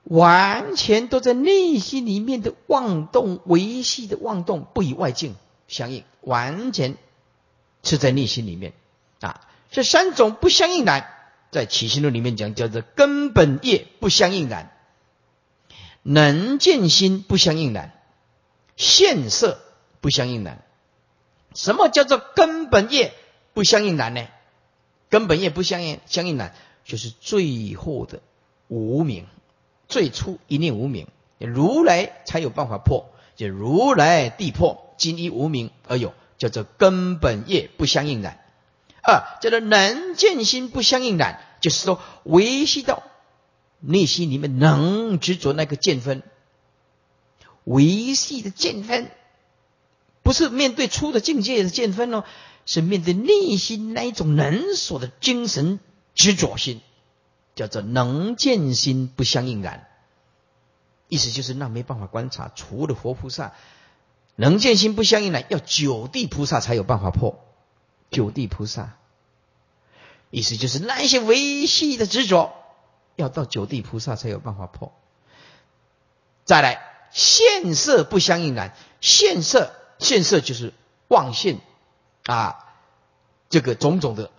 完全都在内心里面的妄动维系的妄动，不与外境相应，完全是在内心里面啊。这三种不相应难，在起心论里面讲叫做根本业不相应难，能见心不相应难，现色不相应难。什么叫做根本业？不相应难呢，根本业不相应相应难，就是最后的无名，最初一念无名，如来才有办法破，就如来地破，今依无名而有，叫做根本业不相应染。二叫做能见心不相应染，就是说维系到内心里面能执着那个见分，维系的见分，不是面对粗的境界的见分哦。是面对内心那一种能所的精神执着心，叫做能见心不相应然意思就是那没办法观察，除了佛菩萨能见心不相应呢，要九地菩萨才有办法破。九地菩萨，意思就是那一些维系的执着，要到九地菩萨才有办法破。再来，现色不相应难，现色现色就是妄现啊，这个种种的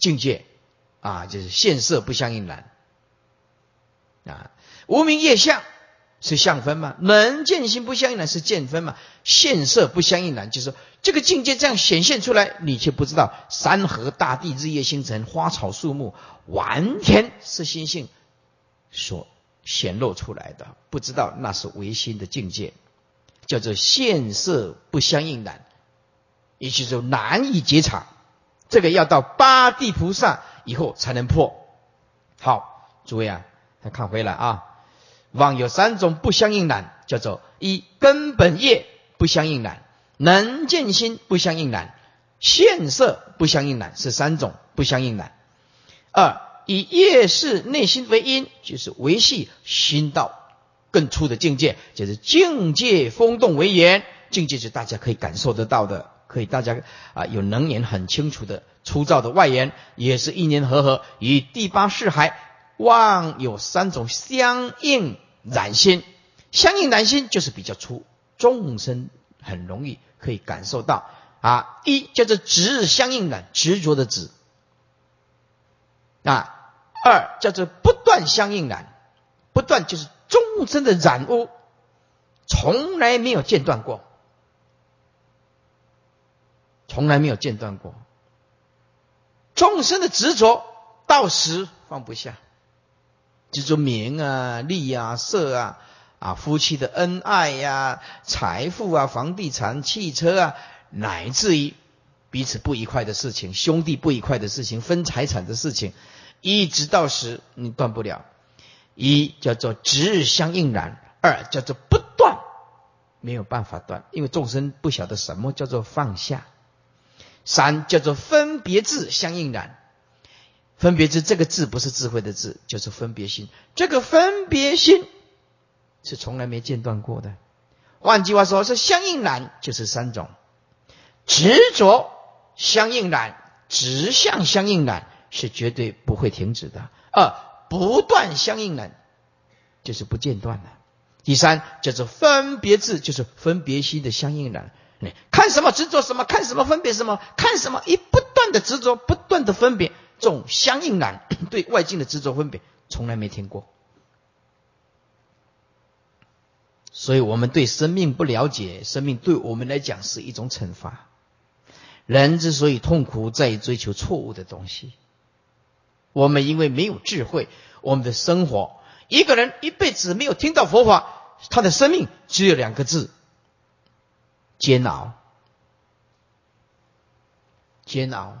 境界啊，就是现色不相应难啊，无名业相。是相分嘛？能见心不相应难是见分嘛？现色不相应难，就是这个境界这样显现出来，你却不知道山河大地、日夜星辰、花草树木，完全是心性所显露出来的，不知道那是唯心的境界，叫做现色不相应难，也就是说难以觉察。这个要到八地菩萨以后才能破。好，诸位啊，再看回来啊。妄有三种不相应难，叫做一根本业不相应难，能见心不相应难，现色不相应难，是三种不相应难。二以业事内心为因，就是维系心道更粗的境界，就是境界风动为言，境界是大家可以感受得到的，可以大家啊有能言很清楚的粗糙的外言，也是一年和合与第八世海妄有三种相应。染心，相应染心就是比较粗，众生很容易可以感受到啊。一叫做执相应染，执着的执啊。二叫做不断相应染，不断就是众生的染污，从来没有间断过，从来没有间断过。众生的执着到时放不下。执着名啊、利啊、色啊，啊，夫妻的恩爱呀、财富啊、房地产、汽车啊，乃至于彼此不愉快的事情、兄弟不愉快的事情、分财产的事情，一直到时你断不了。一叫做执相应染，二叫做不断，没有办法断，因为众生不晓得什么叫做放下。三叫做分别智相应染。分别之这个字不是智慧的字，就是分别心。这个分别心是从来没间断过的。换句话说，是相应难就是三种：执着相应难，直向相应难是绝对不会停止的；二不断相应难就是不间断的；第三叫做分别字，就是分别心的相应难。看什么执着什么，看什么分别什么，看什么一不断的执着，不断的分别。这种相应难 对外境的执着分别，从来没听过。所以我们对生命不了解，生命对我们来讲是一种惩罚。人之所以痛苦，在于追求错误的东西。我们因为没有智慧，我们的生活，一个人一辈子没有听到佛法，他的生命只有两个字：煎熬，煎熬。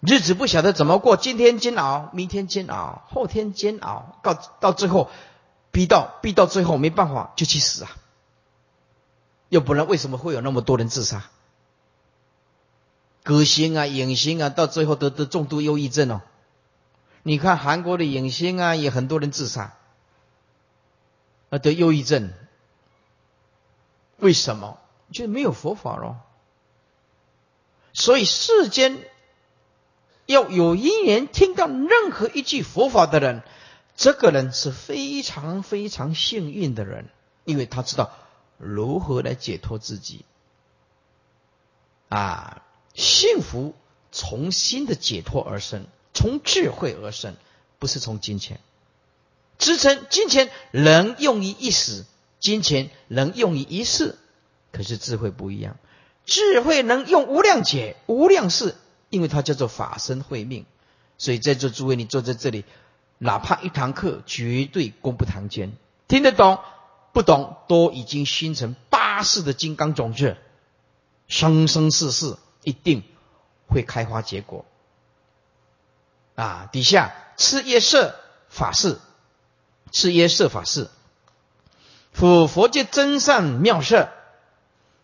日子不晓得怎么过，今天煎熬，明天煎熬，后天煎熬，到到最后，逼到逼到最后没办法就去死啊！要不然为什么会有那么多人自杀？歌星啊、影星啊，到最后都得重度忧郁症哦。你看韩国的影星啊，也很多人自杀，啊得忧郁症，为什么？就没有佛法咯。所以世间。要有因缘听到任何一句佛法的人，这个人是非常非常幸运的人，因为他知道如何来解脱自己。啊，幸福从心的解脱而生，从智慧而生，不是从金钱。支撑金钱能用于一时，金钱能用于一世，可是智慧不一样，智慧能用无量劫、无量世。因为它叫做法身慧命，所以在座诸位，你坐在这里，哪怕一堂课，绝对功不唐捐。听得懂，不懂，都已经熏成八世的金刚种子，生生世世一定会开花结果。啊，底下次耶色法事，次耶色法事，复佛界真善妙色，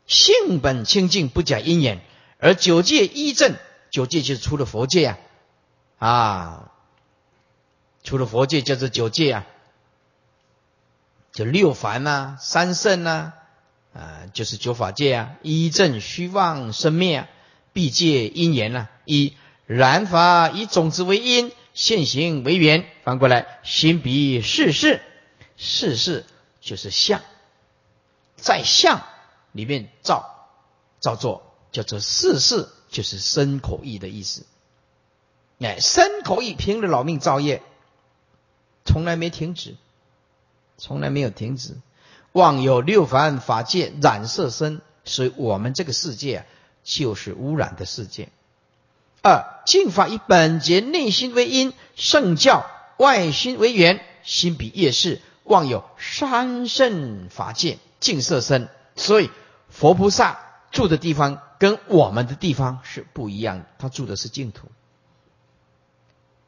性本清净，不假因缘，而九界依正。九界就是除了佛界啊，啊，除了佛界叫做九界啊，就六凡呐、三圣呐，啊，就是九法界啊，一正虚妄生灭啊，必借因缘呐，一然法以种子为因，现行为缘。反过来，心比世事，世事就是相，在相里面造造作，叫做世事，就是身口意的意思。哎，身口意凭着老命造业，从来没停止。从来没有停止，妄有六凡法界染色身，所以我们这个世界，就是污染的世界。二净法以本节内心为因，圣教外心为缘，心比业事，望有三圣法界净色身，所以佛菩萨住的地方跟我们的地方是不一样，他住的是净土，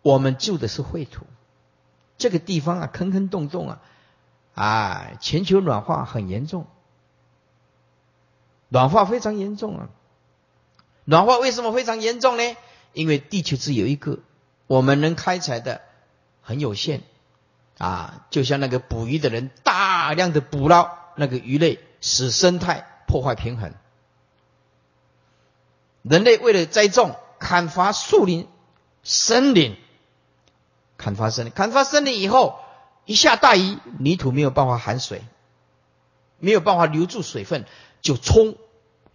我们住的是秽土，这个地方啊，坑坑洞洞啊。啊，全球暖化很严重，暖化非常严重啊！暖化为什么非常严重呢？因为地球只有一个，我们能开采的很有限啊！就像那个捕鱼的人，大量的捕捞那个鱼类，使生态破坏平衡。人类为了栽种，砍伐树林、森林，砍伐森林，砍伐森林以后。一下大雨，泥土没有办法含水，没有办法留住水分，就冲，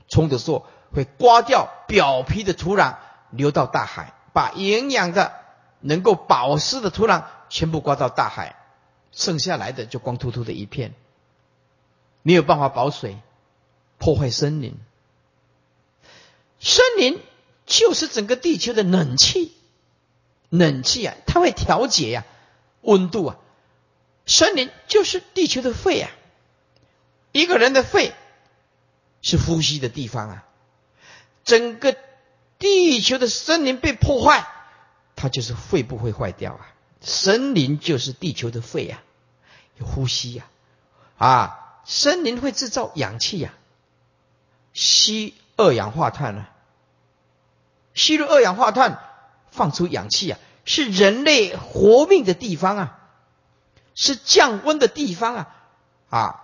冲的时候会刮掉表皮的土壤，流到大海，把营养的、能够保湿的土壤全部刮到大海，剩下来的就光秃秃的一片，没有办法保水，破坏森林。森林就是整个地球的冷气，冷气啊，它会调节呀，温度啊。森林就是地球的肺啊！一个人的肺是呼吸的地方啊。整个地球的森林被破坏，它就是肺部会坏掉啊。森林就是地球的肺啊，呼吸呀啊！森林会制造氧气呀，吸二氧化碳啊，吸入二氧化碳放出氧气啊，是人类活命的地方啊。是降温的地方啊！啊，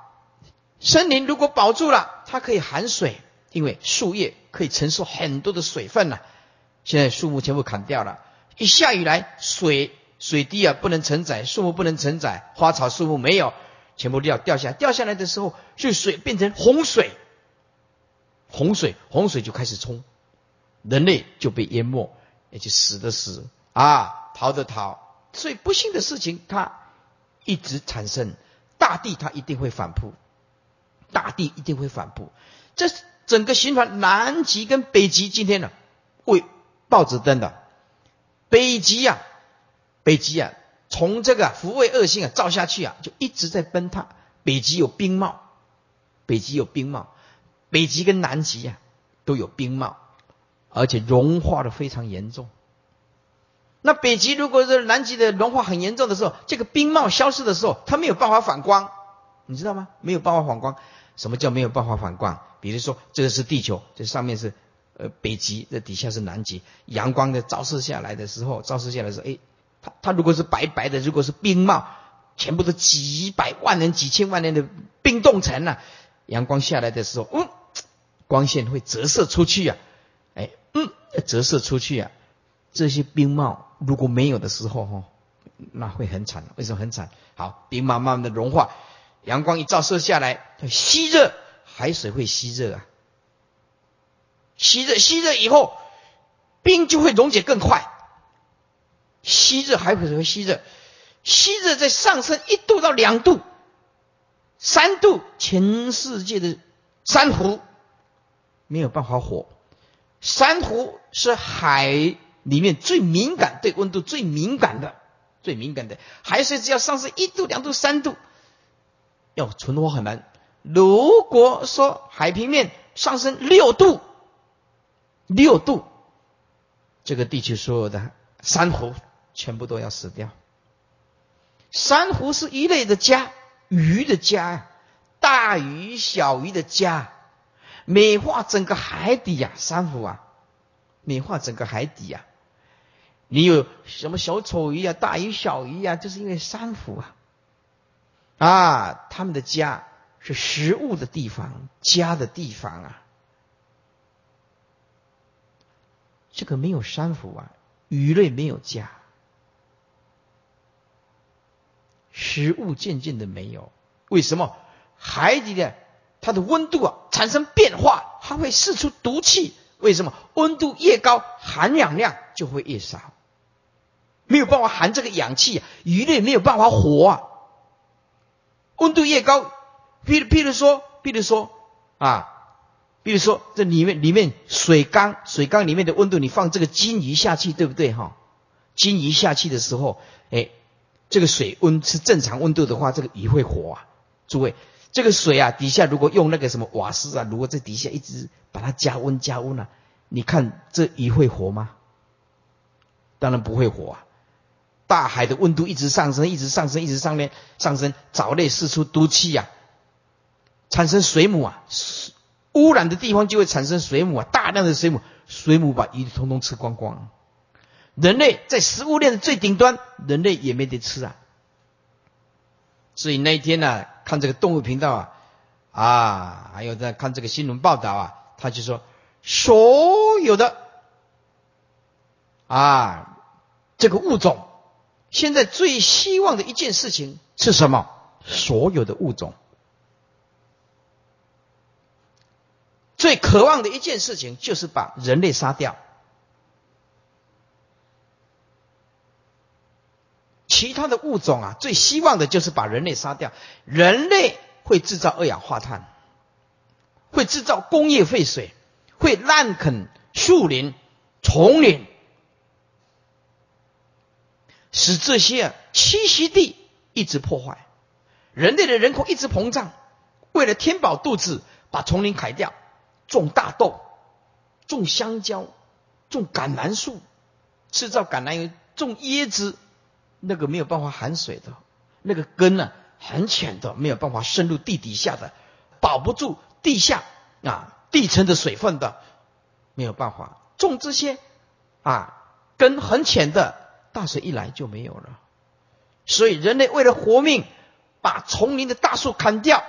森林如果保住了，它可以含水，因为树叶可以承受很多的水分呐。现在树木全部砍掉了，一下雨来，水水滴啊不能承载，树木不能承载，花草树木没有，全部掉掉下，掉下来的时候，就水变成洪水，洪水洪水就开始冲，人类就被淹没，也就死的死啊，逃的逃，所以不幸的事情它。一直产生，大地它一定会反扑，大地一定会反扑。这整个循环，南极跟北极今天呢，为报纸登的，北极呀，北极啊，从这个福卫恶性啊照下去啊，就一直在崩塌。北极有冰帽，北极有冰帽，北极跟南极啊都有冰帽，而且融化的非常严重。那北极如果是南极的融化很严重的时候，这个冰帽消失的时候，它没有办法反光，你知道吗？没有办法反光。什么叫没有办法反光？比如说，这个是地球，这上面是呃北极，这底下是南极，阳光的照射下来的时候，照射下来的时候，哎，它它如果是白白的，如果是冰帽，全部都几百万人、几千万年的冰冻层啊，阳光下来的时候，嗯，光线会折射出去啊，哎，嗯，折射出去啊。这些冰帽如果没有的时候，哈，那会很惨。为什么很惨？好，冰帽慢慢的融化，阳光一照射下来，它吸热，海水会吸热啊，吸热吸热以后，冰就会溶解更快。吸热海水会吸热，吸热再上升一度到两度、三度，全世界的珊瑚没有办法活。珊瑚是海。里面最敏感，对温度最敏感的，最敏感的海水只要上升一度、两度、三度，要存活很难。如果说海平面上升六度，六度，这个地球所有的珊瑚全部都要死掉。珊瑚是一类的家，鱼的家，大鱼小鱼的家，美化整个海底呀，珊瑚啊，美化整个海底呀。你有什么小丑鱼啊、大鱼小鱼啊？就是因为珊瑚啊。啊，他们的家是食物的地方，家的地方啊。这个没有珊瑚啊，鱼类没有家，食物渐渐的没有。为什么？海底的它的温度啊产生变化，它会释出毒气。为什么？温度越高，含氧量就会越少，没有办法含这个氧气，鱼类没有办法活啊。温度越高，譬如譬如说，譬如说啊。比如说，这里面里面水缸，水缸里面的温度，你放这个金鱼下去，对不对哈？金鱼下去的时候，哎，这个水温是正常温度的话，这个鱼会活啊。诸位，这个水啊，底下如果用那个什么瓦斯啊，如果在底下一直把它加温加温啊，你看这鱼会活吗？当然不会活啊。大海的温度一直上升，一直上升，一直上面上升，藻类释出毒气呀，产生水母啊。污染的地方就会产生水母啊，大量的水母，水母把鱼通通吃光光。人类在食物链的最顶端，人类也没得吃啊。所以那一天呢，看这个动物频道啊，啊，还有在看这个新闻报道啊，他就说，所有的啊这个物种，现在最希望的一件事情是什么？所有的物种。最渴望的一件事情就是把人类杀掉，其他的物种啊，最希望的就是把人类杀掉。人类会制造二氧化碳，会制造工业废水，会滥垦树林、丛林，使这些栖息地一直破坏，人类的人口一直膨胀。为了填饱肚子，把丛林砍掉。种大豆，种香蕉，种橄榄树，制造橄榄油，种椰子，那个没有办法含水的，那个根呢很浅的，没有办法深入地底下的，保不住地下啊地层的水分的，没有办法种这些啊根很浅的，大水一来就没有了。所以人类为了活命，把丛林的大树砍掉，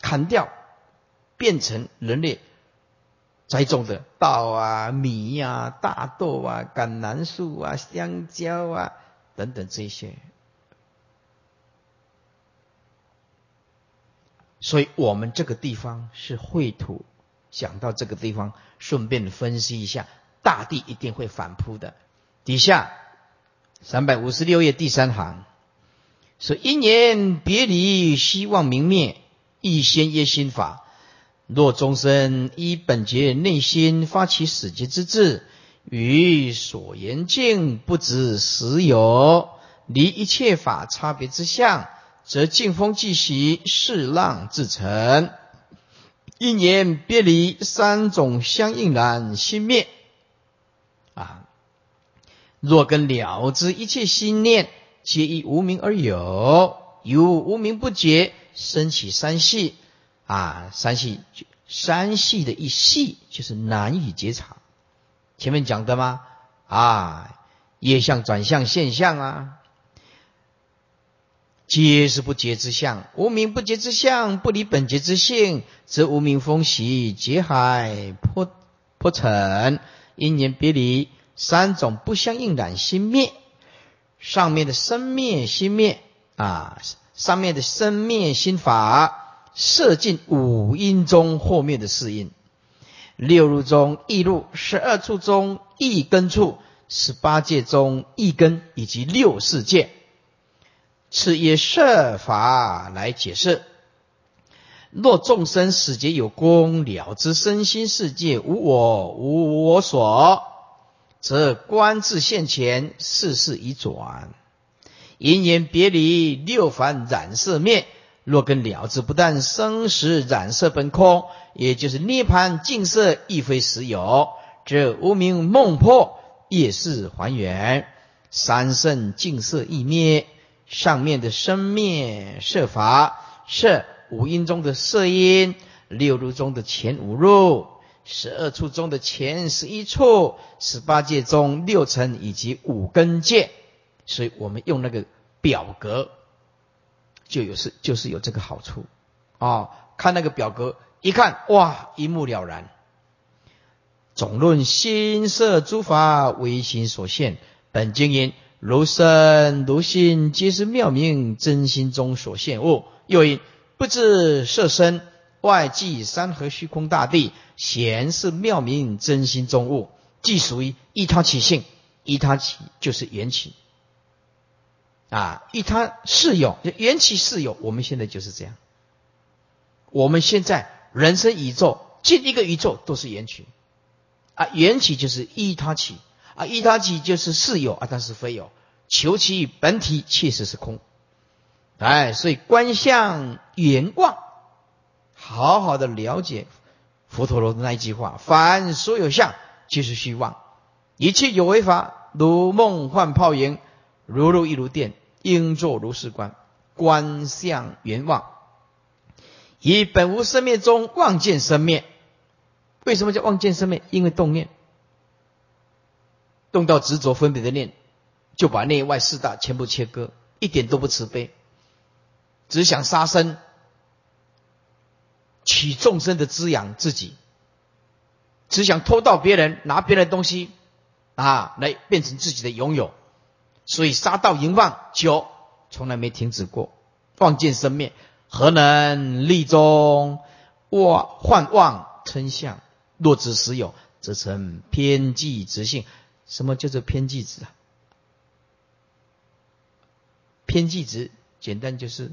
砍掉，变成人类。栽种的稻啊、米呀、大豆啊、橄榄树啊、香蕉啊等等这些，所以我们这个地方是秽土。想到这个地方，顺便分析一下，大地一定会反扑的。底下三百五十六页第三行说：“因缘别离，希望明灭，一先耶心法。”若众生依本节内心发起死结之志，与所言境不知实有，离一切法差别之相，则劲风继习，势浪自成。一年别离，三种相应然心灭。啊，若根了知一切心念，皆以无名而有，由无名不觉，生起三系。啊，三系，三系的一系就是难以觉察。前面讲的吗？啊，业相转向现象啊，皆是不觉之相。无名不觉之相，不离本觉之性，则无名风习劫海破破尘，因缘别离，三种不相应染心灭。上面的生灭心灭啊，上面的生灭心法。摄尽五阴中后面的四阴，六入中一入，十二处中一根处，十八界中一根，以及六世界，此也设法来解释。若众生死劫有功，了知身心世界无我无我所，则观自现前，世事已转，因缘别离，六凡染色灭。若根了之，不但生死染色本空，也就是涅盘净色亦非实有，这无名梦破，业是还原，三圣净色亦灭。上面的生灭色法，是五阴中的色音，六入中的前五入，十二处中的前十一处，十八界中六层以及五根界。所以我们用那个表格。就有是就是有这个好处啊。看那个表格，一看哇，一目了然。总论心色诸法唯心所现，本经言如身如心，皆是妙明真心中所现物。又因不知色身外即山河虚空大地，显是妙明真心中物，即属于依他起性，依他起就是缘起啊，依他是有缘起是有，我们现在就是这样。我们现在人生宇宙，进一个宇宙都是缘起。啊，缘起就是依他起，啊，依他起就是是有啊，但是非有，求其本体确实是空，哎，所以观相圆望，好好的了解佛陀罗的那一句话：凡所有相，皆是虚妄，一切有为法，如梦幻泡影，如露亦如电，应作如是观。观相圆望，以本无生灭中望见生灭。为什么叫望见生灭？因为动念，动到执着分别的念，就把内外四大全部切割，一点都不慈悲，只想杀生，取众生的滋养自己，只想偷盗别人，拿别人东西啊来变成自己的拥有，所以杀盗淫妄久，从来没停止过。望见生灭，何能立中？我幻妄称相。若知实有，则成偏计执性。什么叫做偏计执啊？偏计执简单就是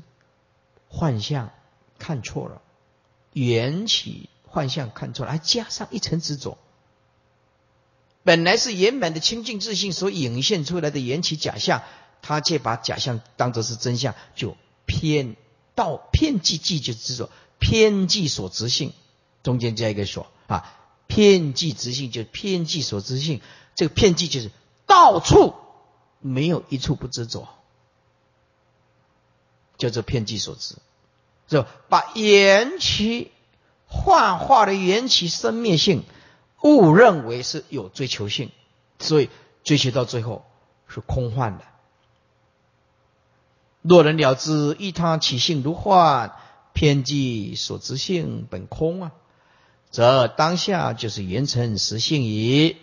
幻象看错了，缘起幻象看错了，还加上一层执着。本来是圆满的清净自信所引现出来的缘起假象，他却把假象当作是真相，就偏到偏计计就执着，偏计所执性，中间加一个所。啊，偏计执性就偏计所执性，这个偏计就是到处没有一处不执着，叫做偏计所执，就把缘起幻化的缘起生灭性误认为是有追求性，所以追求到最后是空幻的。若人了知一他起性如幻，偏计所执性本空啊。则当下就是缘成实性矣。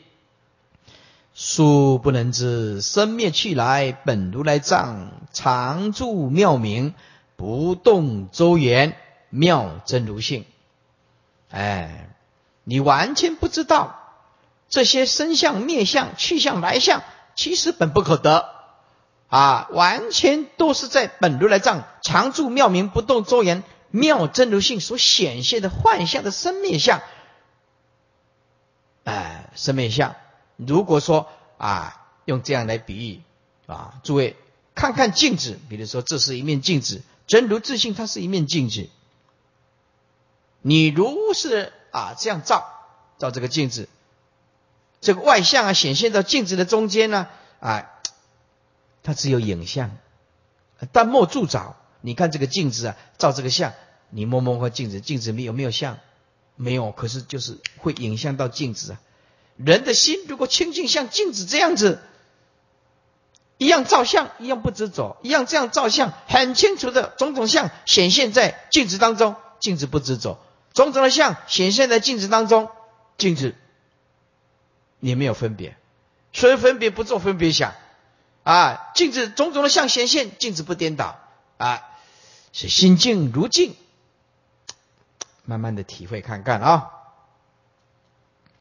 殊不能知生灭去来本如来藏常住妙明不动周圆妙真如性。哎，你完全不知道这些生相灭相去相来相，其实本不可得啊！完全都是在本如来藏常住妙明不动周圆。妙真如性所显现的幻象的生灭相，哎，生灭相。如果说啊，用这样来比喻啊，诸位看看镜子，比如说这是一面镜子，真如自信它是一面镜子。你如是啊这样照照这个镜子，这个外相啊显现到镜子的中间呢，啊，它只有影像，但莫助找。你看这个镜子啊，照这个相，你摸摸看镜子，镜子里有没有像？没有，可是就是会影响到镜子啊。人的心如果清净，像镜子这样子，一样照相，一样不执着，一样这样照相，很清楚的种种相显现在镜子当中，镜子不执着；种种的相显现在镜子当中，镜子也没有分别，所以分别不做分别想啊。镜子种种的相显现，镜子不颠倒啊。是心静如镜，慢慢的体会看看啊。